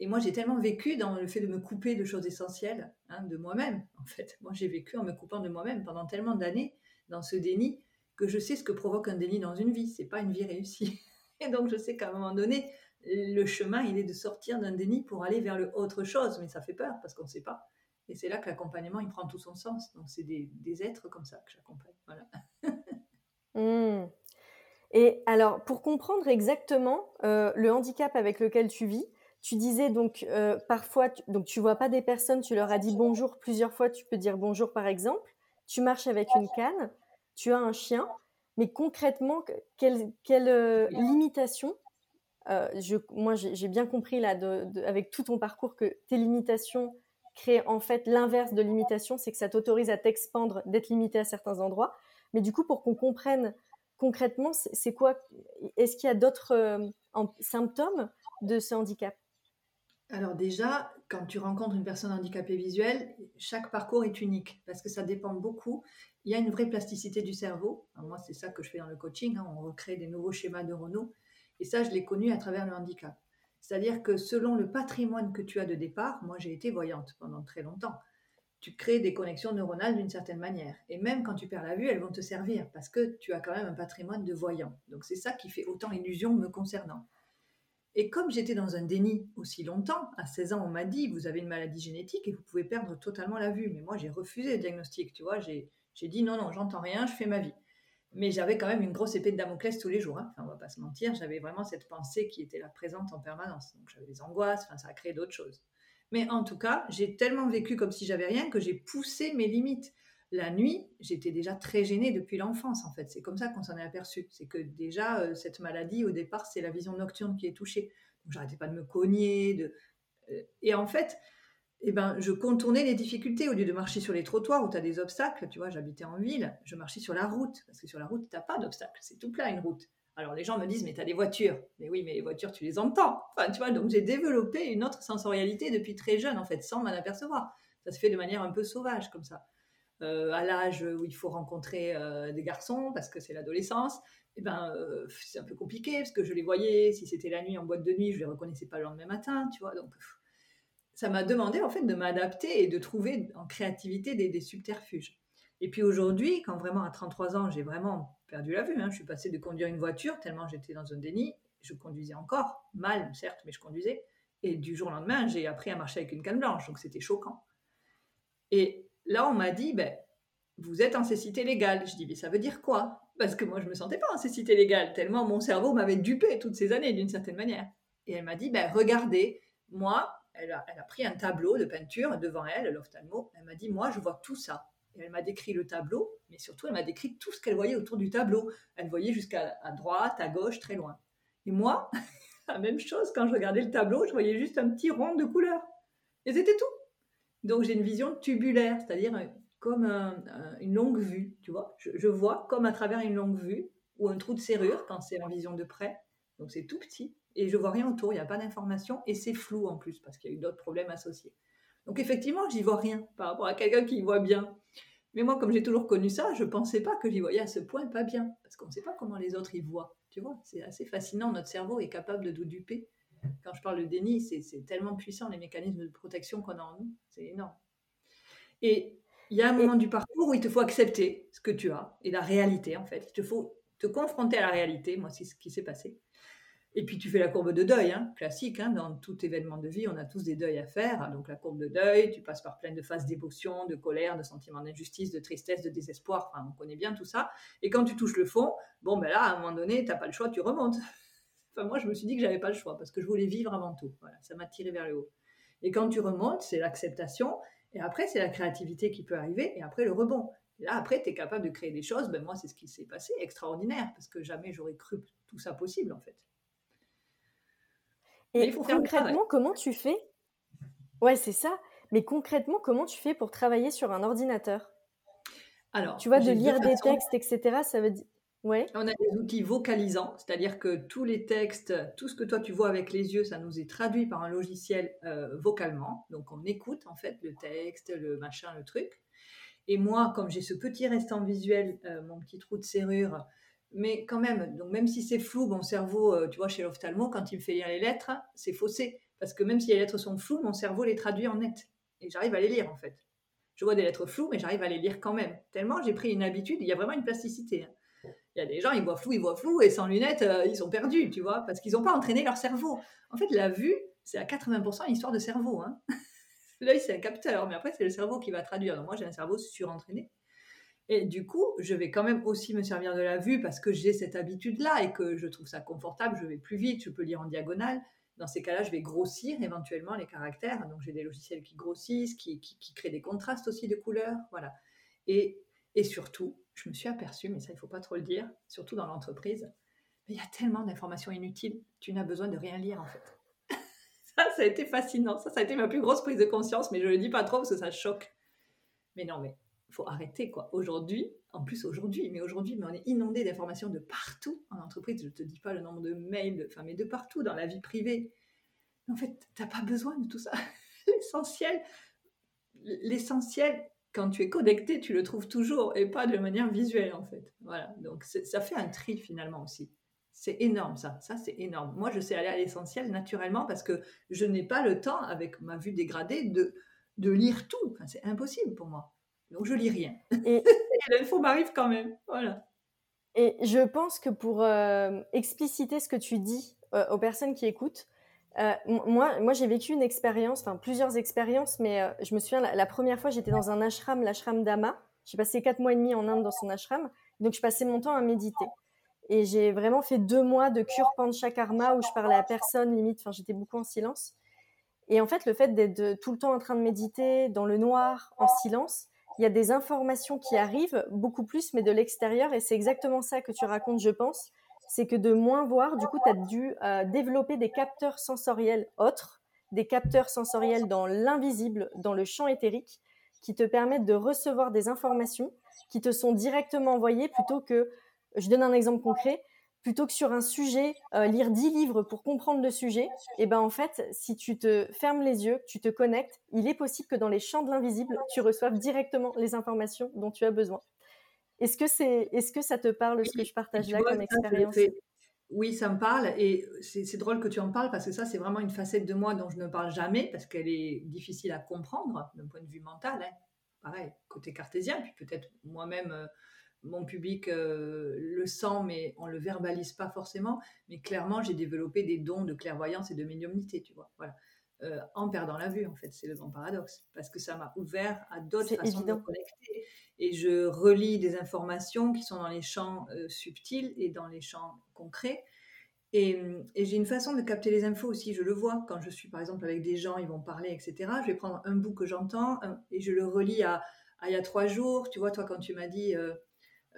Et moi, j'ai tellement vécu dans le fait de me couper de choses essentielles, hein, de moi-même, en fait. Moi, j'ai vécu en me coupant de moi-même pendant tellement d'années dans ce déni que je sais ce que provoque un déni dans une vie. C'est pas une vie réussie. [laughs] Et donc, je sais qu'à un moment donné, le chemin, il est de sortir d'un déni pour aller vers le autre chose. Mais ça fait peur parce qu'on ne sait pas. Et c'est là que l'accompagnement, il prend tout son sens. Donc, c'est des, êtres comme ça que j'accompagne. Voilà. [laughs] Hmm. Et alors, pour comprendre exactement euh, le handicap avec lequel tu vis, tu disais donc euh, parfois, tu, donc tu vois pas des personnes, tu leur as dit bonjour plusieurs fois, tu peux dire bonjour par exemple. Tu marches avec une canne, tu as un chien, mais concrètement, quelle, quelle euh, limitation je, Moi, j'ai bien compris là, avec tout ton parcours, que tes limitations créer en fait l'inverse de limitation, c'est que ça t'autorise à t'expandre, d'être limité à certains endroits. Mais du coup, pour qu'on comprenne concrètement, c'est quoi Est-ce qu'il y a d'autres symptômes de ce handicap? Alors déjà, quand tu rencontres une personne handicapée visuelle, chaque parcours est unique parce que ça dépend beaucoup. Il y a une vraie plasticité du cerveau. moi, c'est ça que je fais dans le coaching. Hein. on recrée des nouveaux schémas neuronaux. Et ça, je l'ai connu à travers le handicap. C'est-à-dire que selon le patrimoine que tu as de départ, moi j'ai été voyante pendant très longtemps, tu crées des connexions neuronales d'une certaine manière. Et même quand tu perds la vue, elles vont te servir parce que tu as quand même un patrimoine de voyant. Donc c'est ça qui fait autant illusion me concernant. Et comme j'étais dans un déni aussi longtemps, à 16 ans, on m'a dit, vous avez une maladie génétique et vous pouvez perdre totalement la vue. Mais moi, j'ai refusé le diagnostic, tu vois. J'ai dit, non, non, j'entends rien, je fais ma vie. Mais j'avais quand même une grosse épée de Damoclès tous les jours. Hein. Enfin, on va pas se mentir, j'avais vraiment cette pensée qui était là présente en permanence. Donc j'avais des angoisses, enfin, ça a créé d'autres choses. Mais en tout cas, j'ai tellement vécu comme si j'avais rien que j'ai poussé mes limites. La nuit, j'étais déjà très gênée depuis l'enfance, en fait. C'est comme ça qu'on s'en est aperçu. C'est que déjà, euh, cette maladie, au départ, c'est la vision nocturne qui est touchée. Donc, j'arrêtais pas de me cogner. De... Euh, et en fait, eh ben, je contournais les difficultés. Au lieu de marcher sur les trottoirs où tu as des obstacles, tu vois, j'habitais en ville, je marchais sur la route. Parce que sur la route, tu n'as pas d'obstacles. C'est tout plat, une route. Alors les gens me disent, mais tu as des voitures. Mais oui, mais les voitures, tu les entends. Enfin, tu vois, donc j'ai développé une autre sensorialité depuis très jeune, en fait, sans m'en apercevoir. Ça se fait de manière un peu sauvage, comme ça. Euh, à l'âge où il faut rencontrer euh, des garçons parce que c'est l'adolescence, eh ben, euh, c'est un peu compliqué parce que je les voyais, si c'était la nuit en boîte de nuit, je les reconnaissais pas le lendemain matin, tu vois. Donc, ça m'a demandé en fait de m'adapter et de trouver en créativité des, subterfuges. Et puis aujourd'hui, quand vraiment à 33 ans, j'ai vraiment perdu la vue, hein, je suis passée de conduire une voiture tellement j'étais dans un déni, je conduisais encore, mal certes, mais je conduisais. Et du jour au lendemain, j'ai appris à marcher avec une canne blanche, donc c'était choquant. Et Là, on m'a dit, ben, vous êtes en cécité légale. Je dis, mais ça veut dire quoi? Parce que moi, je ne me sentais pas en cécité légale, tellement mon cerveau m'avait dupé toutes ces années, d'une certaine manière. Et elle m'a dit, ben, regardez, moi, elle a, pris un tableau de peinture devant elle, l'ophtalmo. Elle m'a dit, moi, je vois tout ça. Elle m'a décrit le tableau, mais surtout, elle m'a décrit tout ce qu'elle voyait autour du tableau. Elle voyait jusqu'à droite, à gauche, très loin. Et moi, [laughs] la même chose, quand je regardais le tableau, je voyais juste un petit rond de couleur. Et c'était tout. Donc j'ai une vision tubulaire, c'est-à-dire euh, comme une longue vue, tu vois. Je, vois comme à travers une longue vue ou un trou de serrure quand c'est en vision de près. Donc c'est tout petit et je vois rien autour, il n'y a pas d'information et c'est flou en plus parce qu'il y a eu d'autres problèmes associés. Donc effectivement, j'y vois rien par rapport à quelqu'un qui y voit bien. Mais moi, comme j'ai toujours connu ça, je ne pensais pas que j'y voyais à ce point pas bien parce qu'on ne sait pas comment les autres y voient. Tu vois, c'est assez fascinant. Notre cerveau est capable de nous duper quand je parle de déni, c'est tellement puissant les mécanismes de protection qu'on a en nous, c'est énorme. Et il y a un moment du parcours où il te faut accepter ce que tu as et la réalité en fait. Il te faut te confronter à la réalité. Moi, c'est ce qui s'est passé. Et puis tu fais la courbe de deuil, hein, classique. Hein, dans tout événement de vie, on a tous des deuils à faire. Donc la courbe de deuil, tu passes par plein de phases d'émotion, de colère, de sentiment d'injustice, de tristesse, de désespoir. Enfin, on connaît bien tout ça. Et quand tu touches le fond, bon ben là, à un moment donné, tu n'as pas le choix, tu remontes [laughs] moi, je me suis dit que j'avais pas le choix parce que je voulais vivre avant tout. Voilà, ça m'a tiré vers le haut. Et quand tu remontes, c'est l'acceptation. Et après, c'est la créativité qui peut arriver. Et après, le rebond. Et là, après, tu es capable de créer des choses. Ben, moi, c'est ce qui s'est passé, extraordinaire, parce que jamais j'aurais cru tout ça possible, en fait. Et concrètement, comment tu fais Ouais, c'est ça. Mais concrètement, comment tu fais pour travailler sur un ordinateur? Alors, tu vois, de lire des textes, etc. Ça veut dire on a des outils vocalisants, c'est-à-dire que tous les textes, tout ce que toi tu vois avec les yeux, ça nous est traduit par un logiciel euh, vocalement. Donc on écoute en fait le texte, le machin, le truc. Et moi, comme j'ai ce petit restant visuel, euh, mon petit trou de serrure, mais quand même, donc même si c'est flou, mon cerveau, euh, tu vois, chez l'ophtalmo, quand il me fait lire les lettres, c'est faussé. Parce que même si les lettres sont floues, mon cerveau les traduit en net. Et j'arrive à les lire en fait. Je vois des lettres floues, mais j'arrive à les lire quand même. Tellement j'ai pris une habitude, il y a vraiment une plasticité. Hein. Il y a des gens, ils voient flou, ils voient flou, et sans lunettes, euh, ils sont perdus, tu vois, parce qu'ils n'ont pas entraîné leur cerveau. En fait, la vue, c'est à 80% une histoire de cerveau. Hein. [laughs] L'œil, c'est un capteur, mais après, c'est le cerveau qui va traduire. Donc, moi, j'ai un cerveau surentraîné. Et du coup, je vais quand même aussi me servir de la vue parce que j'ai cette habitude-là et que je trouve ça confortable. Je vais plus vite, je peux lire en diagonale. Dans ces cas-là, je vais grossir éventuellement les caractères. Donc, j'ai des logiciels qui grossissent, qui, qui créent des contrastes aussi de couleurs. Voilà. Et, et surtout, je me suis aperçue, mais ça, il ne faut pas trop le dire, surtout dans l'entreprise, il y a tellement d'informations inutiles, tu n'as besoin de rien lire en fait. [laughs] ça, ça a été fascinant. Ça, ça a été ma plus grosse prise de conscience, mais je ne le dis pas trop parce que ça choque. Mais non, mais faut arrêter quoi. Aujourd'hui, en plus aujourd'hui, mais aujourd'hui, mais on est inondé d'informations de partout en entreprise. Je te dis pas le nombre de mails, enfin, mais de partout dans la vie privée. en fait, t'as pas besoin de tout ça. [laughs] l'essentiel, l'essentiel, quand tu es connecté, tu le trouves toujours et pas de manière visuelle en fait. Voilà. Donc ça fait un tri finalement aussi. C'est énorme ça, ça c'est énorme. Moi je sais aller à l'essentiel naturellement parce que je n'ai pas le temps avec ma vue dégradée de, de lire tout. c'est impossible pour moi. Donc je lis rien. [laughs] Et, l'info m'arrive quand même. Voilà. Et je pense que pour euh, expliciter ce que tu dis euh, aux personnes qui écoutent, euh, moi, moi j'ai vécu une expérience, enfin plusieurs expériences, mais je me souviens, la, première fois, j'étais dans un ashram, l'ashram d'Ama. J'ai passé quatre mois et demi en Inde dans son ashram. Donc, je passais mon temps à méditer. Et j'ai vraiment fait deux mois de cure panchakarma où je parlais à personne, limite, enfin, j'étais beaucoup en silence. Et en fait, le fait d'être tout le temps en train de méditer dans le noir, en silence, il y a des informations qui arrivent, beaucoup plus, mais de l'extérieur. Et c'est exactement ça que tu racontes, je pense. C'est que de moins voir, du coup, tu as dû euh, développer des capteurs sensoriels autres, des capteurs sensoriels dans l'invisible, dans le champ éthérique, qui te permettent de recevoir des informations qui te sont directement envoyées plutôt que, je donne un exemple concret, plutôt que sur un sujet, euh, lire 10 livres pour comprendre le sujet, et eh ben en fait, si tu te fermes les yeux, tu te connectes, il est possible que dans les champs de l'invisible, tu reçoives directement les informations dont tu as besoin. Est-ce que, c'est, est-ce que ça te parle, ce que je partage là comme expérience? Oui, ça me parle et c'est, drôle que tu en parles parce que ça, c'est vraiment une facette de moi dont je ne parle jamais parce qu'elle est difficile à comprendre d'un point de vue mental. Hein. Pareil, côté cartésien, puis peut-être moi-même... Mon public euh, le sent, mais on le verbalise pas forcément. Mais clairement, j'ai développé des dons de clairvoyance et de médiumnité, tu vois. Voilà. Euh, en perdant la vue, en fait, c'est le grand paradoxe, parce que ça m'a ouvert à d'autres façons de connecter. Et je relis des informations qui sont dans les champs euh, subtils et dans les champs concrets. Et, j'ai une façon de capter les infos aussi, je le vois. Quand je suis par exemple avec des gens, ils vont parler, etc. Je vais prendre un bout que j'entends et je le relis à, il y a trois jours. Tu vois, toi, quand tu m'as dit,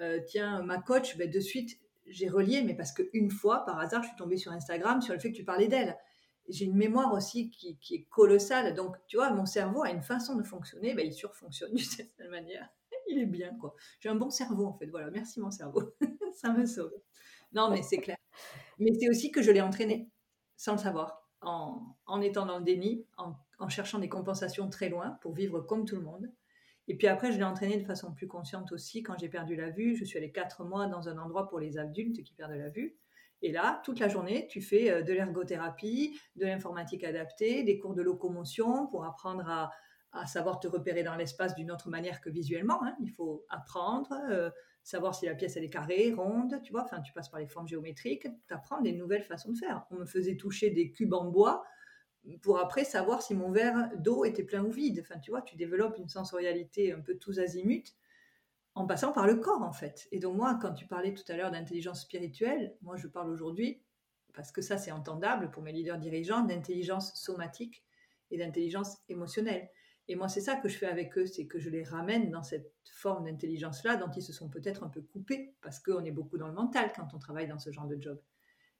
euh, tiens, ma coach, ben, de suite, j'ai relié, mais parce qu'une fois, par hasard, je suis tombée sur Instagram sur le fait que tu parlais d'elle. J'ai une mémoire aussi qui, est colossale. Donc, tu vois, mon cerveau a une façon de fonctionner. Ben, il surfonctionne [laughs] d'une certaine manière. Il est bien, quoi. J'ai un bon cerveau, en fait. Voilà, merci mon cerveau. [laughs] Ça me sauve. Non, mais c'est clair. Mais c'est aussi que je l'ai entraîné, sans le savoir, en, étant dans le déni, en cherchant des compensations très loin pour vivre comme tout le monde. Et puis après, je l'ai entraîné de façon plus consciente aussi quand j'ai perdu la vue. Je suis allée quatre mois dans un endroit pour les adultes qui perdent la vue. Et là, toute la journée, tu fais euh, de l'ergothérapie, de l'informatique adaptée, des cours de locomotion pour apprendre à, savoir te repérer dans l'espace d'une autre manière que visuellement. Hein. Il faut apprendre, euh, savoir si la pièce elle est carrée, ronde, tu vois. Enfin, tu passes par les formes géométriques, tu apprends des nouvelles façons de faire. On me faisait toucher des cubes en bois pour après savoir si mon verre d'eau était plein ou vide. Enfin, tu vois, tu développes une sensorialité un peu tous azimuts en passant par le corps, en fait. Et donc, moi, quand tu parlais tout à l'heure d'intelligence spirituelle, moi, je parle aujourd'hui, parce que ça, c'est entendable pour mes leaders dirigeants, d'intelligence somatique et d'intelligence émotionnelle. Et moi, c'est ça que je fais avec eux, c'est que je les ramène dans cette forme d'intelligence-là dont ils se sont peut-être un peu coupés, parce qu'on est beaucoup dans le mental quand on travaille dans ce genre de job.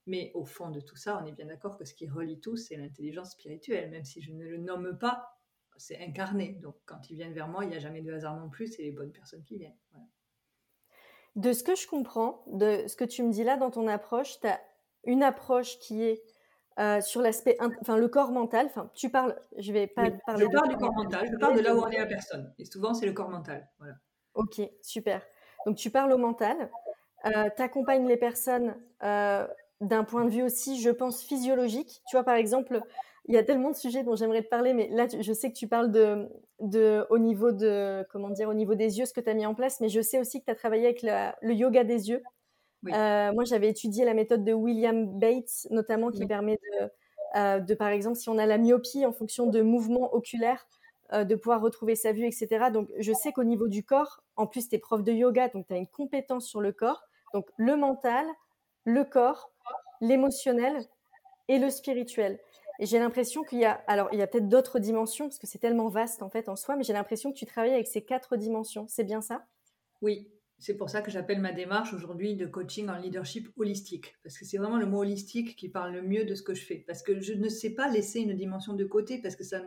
Mais au fond de tout ça, on est bien d'accord que ce qui relie tout, c'est l'intelligence spirituelle, même si je ne le nomme pas, c'est incarné. Donc quand ils viennent vers moi, il n'y a jamais de hasard non plus, c'est les bonnes personnes qui viennent. De ce que je comprends, de ce que tu me dis là dans ton approche, tu as une approche qui est euh, sur l'aspect, enfin le corps mental. Enfin, tu parles, je vais pas parler. Je parle du corps mental, je parle de là où on est la personne. Et souvent, c'est le corps mental. Voilà. Ok, super. Donc tu parles au mental. Euh, tu accompagnes les personnes euh, d'un point de vue aussi, je pense, physiologique. Tu vois, par exemple, il y a tellement de sujets dont j'aimerais te parler, mais là, je sais que tu parles de, de, au niveau de, comment dire, au niveau des yeux, ce que tu as mis en place, mais je sais aussi que tu as travaillé avec le yoga des yeux. Euh, moi, j'avais étudié la méthode de William Bates, notamment, qui permet de, euh, de, par exemple, si on a la myopie en fonction de mouvements oculaires, euh, de pouvoir retrouver sa vue, etc. Donc, je sais qu'au niveau du corps, en plus, tu es prof de yoga, donc tu as une compétence sur le corps. Donc, le mental, le corps, l'émotionnel et le spirituel. Et j'ai l'impression qu'il y a, alors il y a peut-être d'autres dimensions, parce que c'est tellement vaste en fait en soi, mais j'ai l'impression que tu travailles avec ces quatre dimensions. C'est bien ça? Oui, c'est pour ça que j'appelle ma démarche aujourd'hui de coaching en leadership holistique, parce que c'est vraiment le mot holistique qui parle le mieux de ce que je fais, parce que je ne sais pas laisser une dimension de côté, parce que ça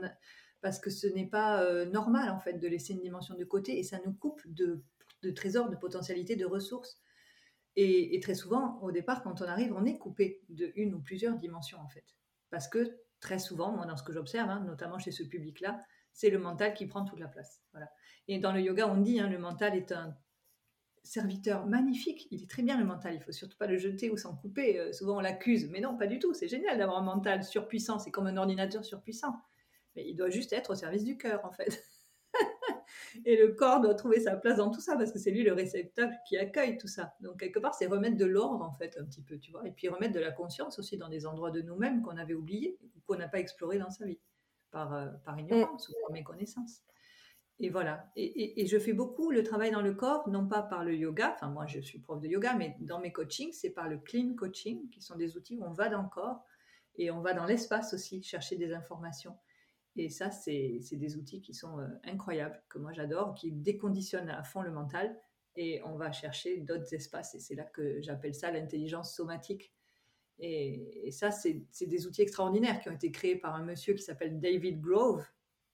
parce que ce n'est pas euh, normal en fait de laisser une dimension de côté et ça nous coupe de, de trésors, de potentialités, de ressources. Et, très souvent, au départ, quand on arrive, on est coupé de une ou plusieurs dimensions en fait, parce que très souvent, moi dans ce que j'observe, hein, notamment chez ce public-là, c'est le mental qui prend toute la place. Voilà. Et dans le yoga, on dit, hein, le mental est un serviteur magnifique. Il est très bien le mental. Il faut surtout pas le jeter ou s'en couper. Euh, souvent on l'accuse, mais non, pas du tout. C'est génial d'avoir un mental surpuissant. C'est comme un ordinateur surpuissant. Mais il doit juste être au service du cœur, en fait. [laughs] et le corps doit trouver sa place dans tout ça parce que c'est lui le réceptacle qui accueille tout ça. Donc quelque part, c'est remettre de l'ordre en fait un petit peu, tu vois, et puis remettre de la conscience aussi dans des endroits de nous-mêmes qu'on avait oubliés ou qu'on n'a pas exploré dans sa vie par, euh, par ignorance ou par méconnaissance. Et voilà. Et, je fais beaucoup le travail dans le corps, non pas par le yoga. Enfin, moi, je suis prof de yoga, mais dans mes coachings, c'est par le clean coaching, qui sont des outils où on va dans le corps et on va dans l'espace aussi chercher des informations. Et ça, c'est des outils qui sont euh, incroyables, que moi j'adore, qui déconditionnent à fond le mental. Et on va chercher d'autres espaces. Et c'est là que j'appelle ça l'intelligence somatique. Et, ça, c'est des outils extraordinaires qui ont été créés par un monsieur qui s'appelle David Grove,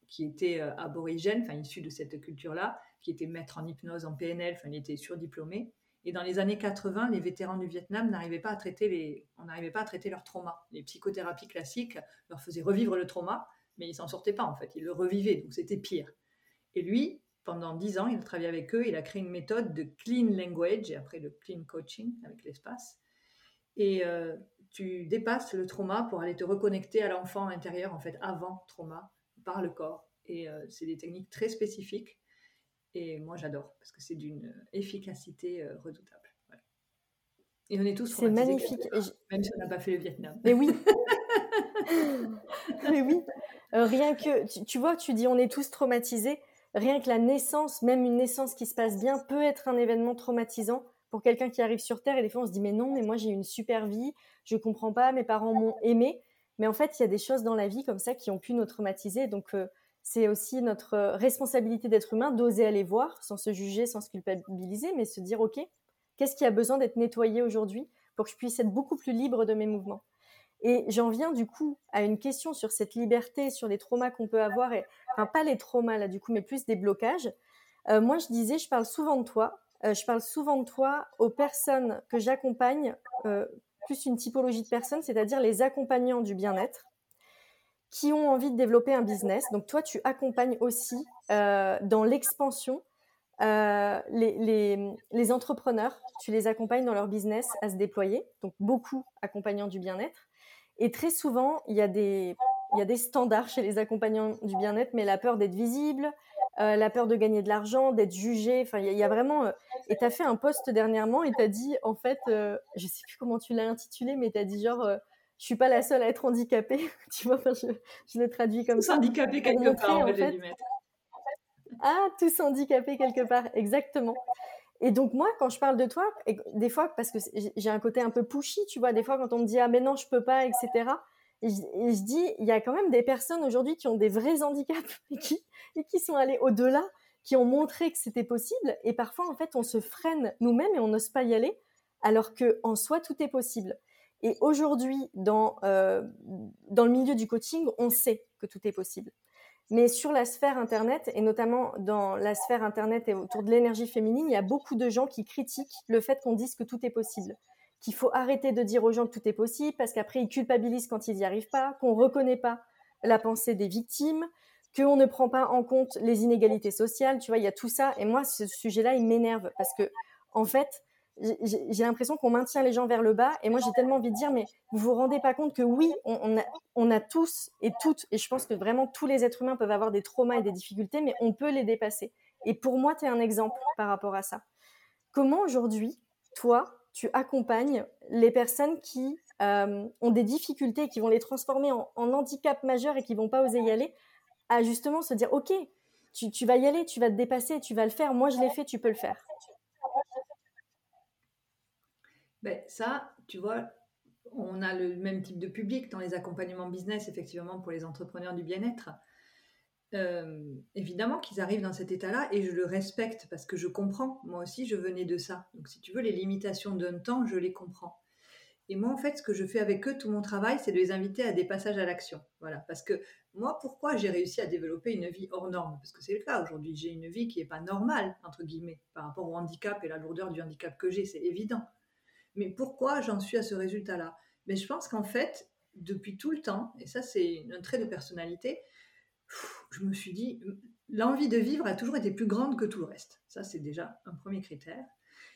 qui était euh, aborigène, enfin issu de cette culture-là, qui était maître en hypnose, en PNL, enfin il était surdiplômé. Et dans les années 80, les vétérans du Vietnam n'arrivaient pas à traiter les, on n'arrivait pas à traiter leur trauma. Les psychothérapies classiques leur faisaient revivre le trauma, mais ils s'en sortaient pas en fait, ils le revivaient, donc c'était pire. Et lui, pendant dix ans, il a travaillé avec eux, il a créé une méthode de clean language et après le clean coaching avec l'espace. Et euh, tu dépasses le trauma pour aller te reconnecter à l'enfant intérieur en fait avant trauma par le corps. Et euh, c'est des techniques très spécifiques. Et moi, j'adore parce que c'est d'une efficacité euh, redoutable. Et on est tous C'est magnifique. Même si on n'a pas fait le Vietnam. Mais oui. [laughs] Mais oui. Euh, rien que, tu, vois, tu dis on est tous traumatisés. Rien que la naissance, même une naissance qui se passe bien, peut être un événement traumatisant pour quelqu'un qui arrive sur Terre. Et des fois, on se dit mais non, mais moi j'ai une super vie, je comprends pas, mes parents m'ont aimé. Mais en fait, il y a des choses dans la vie comme ça qui ont pu nous traumatiser. Donc, euh, c'est aussi notre responsabilité d'être humain d'oser aller voir sans se juger, sans se culpabiliser, mais se dire, OK, qu'est-ce qui a besoin d'être nettoyé aujourd'hui pour que je puisse être beaucoup plus libre de mes mouvements? Et j'en viens du coup à une question sur cette liberté, sur les traumas qu'on peut avoir, enfin pas les traumas là du coup, mais plus des blocages. Euh, moi, je disais, je parle souvent de toi. Euh, je parle souvent de toi aux personnes que j'accompagne plus une typologie de personnes, c'est-à-dire les accompagnants du bien-être qui ont envie de développer un business. Donc toi, tu accompagnes aussi euh, dans l'expansion euh, les, entrepreneurs, tu les accompagnes dans leur business à se déployer, donc beaucoup accompagnants du bien-être. Et très souvent, il y, a des, il y a des standards chez les accompagnants du bien-être, mais la peur d'être visible, euh, la peur de gagner de l'argent, d'être jugé. Enfin, il y, a vraiment. Euh, et tu as fait un post dernièrement et tu as dit, en fait, euh, je sais plus comment tu l'as intitulé, mais tu as dit genre, je suis pas la seule à être handicapée. [laughs] tu vois, je, je, le traduis comme ça. handicapé quelque part, en fait, Ah, tous handicapés quelque part, exactement. Et donc moi, quand je parle de toi, des fois, parce que j'ai un côté un peu pushy, tu vois, des fois quand on me dit ah mais non je peux pas, etc. Et je, dis, il y a quand même des personnes aujourd'hui qui ont des vrais handicaps [laughs] et qui, et qui sont allées au-delà, qui ont montré que c'était possible. Et parfois, en fait, on se freine nous-mêmes et on n'ose pas y aller, alors que en soi, tout est possible. Et aujourd'hui, dans, euh, dans le milieu du coaching, on sait que tout est possible. Mais sur la sphère Internet, et notamment dans la sphère Internet et autour de l'énergie féminine, il y a beaucoup de gens qui critiquent le fait qu'on dise que tout est possible qu'il faut arrêter de dire aux gens que tout est possible parce qu'après ils culpabilisent quand ils n'y arrivent pas, qu'on ne reconnaît pas la pensée des victimes, qu'on ne prend pas en compte les inégalités sociales. Tu vois, il y a tout ça. Et moi, ce sujet-là, il m'énerve parce que, en fait, j'ai l'impression qu'on maintient les gens vers le bas. Et moi, j'ai tellement envie de dire, mais vous vous rendez pas compte que oui, on, a, tous et toutes, et je pense que vraiment tous les êtres humains peuvent avoir des traumas et des difficultés, mais on peut les dépasser. Et pour moi, tu es un exemple par rapport à ça. Comment aujourd'hui, toi, tu accompagnes les personnes qui euh, ont des difficultés, qui vont les transformer en, handicap majeur et qui vont pas oser y aller, à justement se dire, OK, tu, vas y aller, tu vas te dépasser, tu vas le faire, moi je l'ai fait, tu peux le faire. Ben, ça, tu vois, on a le même type de public dans les accompagnements business, effectivement, pour les entrepreneurs du bien-être. Euh, évidemment qu'ils arrivent dans cet état-là et je le respecte parce que je comprends. Moi aussi, je venais de ça. Donc, si tu veux, les limitations d'un temps, je les comprends. Et moi, en fait, ce que je fais avec eux, tout mon travail, c'est de les inviter à des passages à l'action. Voilà. Parce que moi, pourquoi j'ai réussi à développer une vie hors norme? Parce que c'est le cas aujourd'hui. J'ai une vie qui n'est pas normale, entre guillemets, par rapport au handicap et la lourdeur du handicap que j'ai, c'est évident. Mais pourquoi j'en suis à ce résultat-là? Mais je pense qu'en fait, depuis tout le temps, et ça c'est un trait de personnalité, je me suis dit, l'envie de vivre a toujours été plus grande que tout le reste. Ça c'est déjà un premier critère.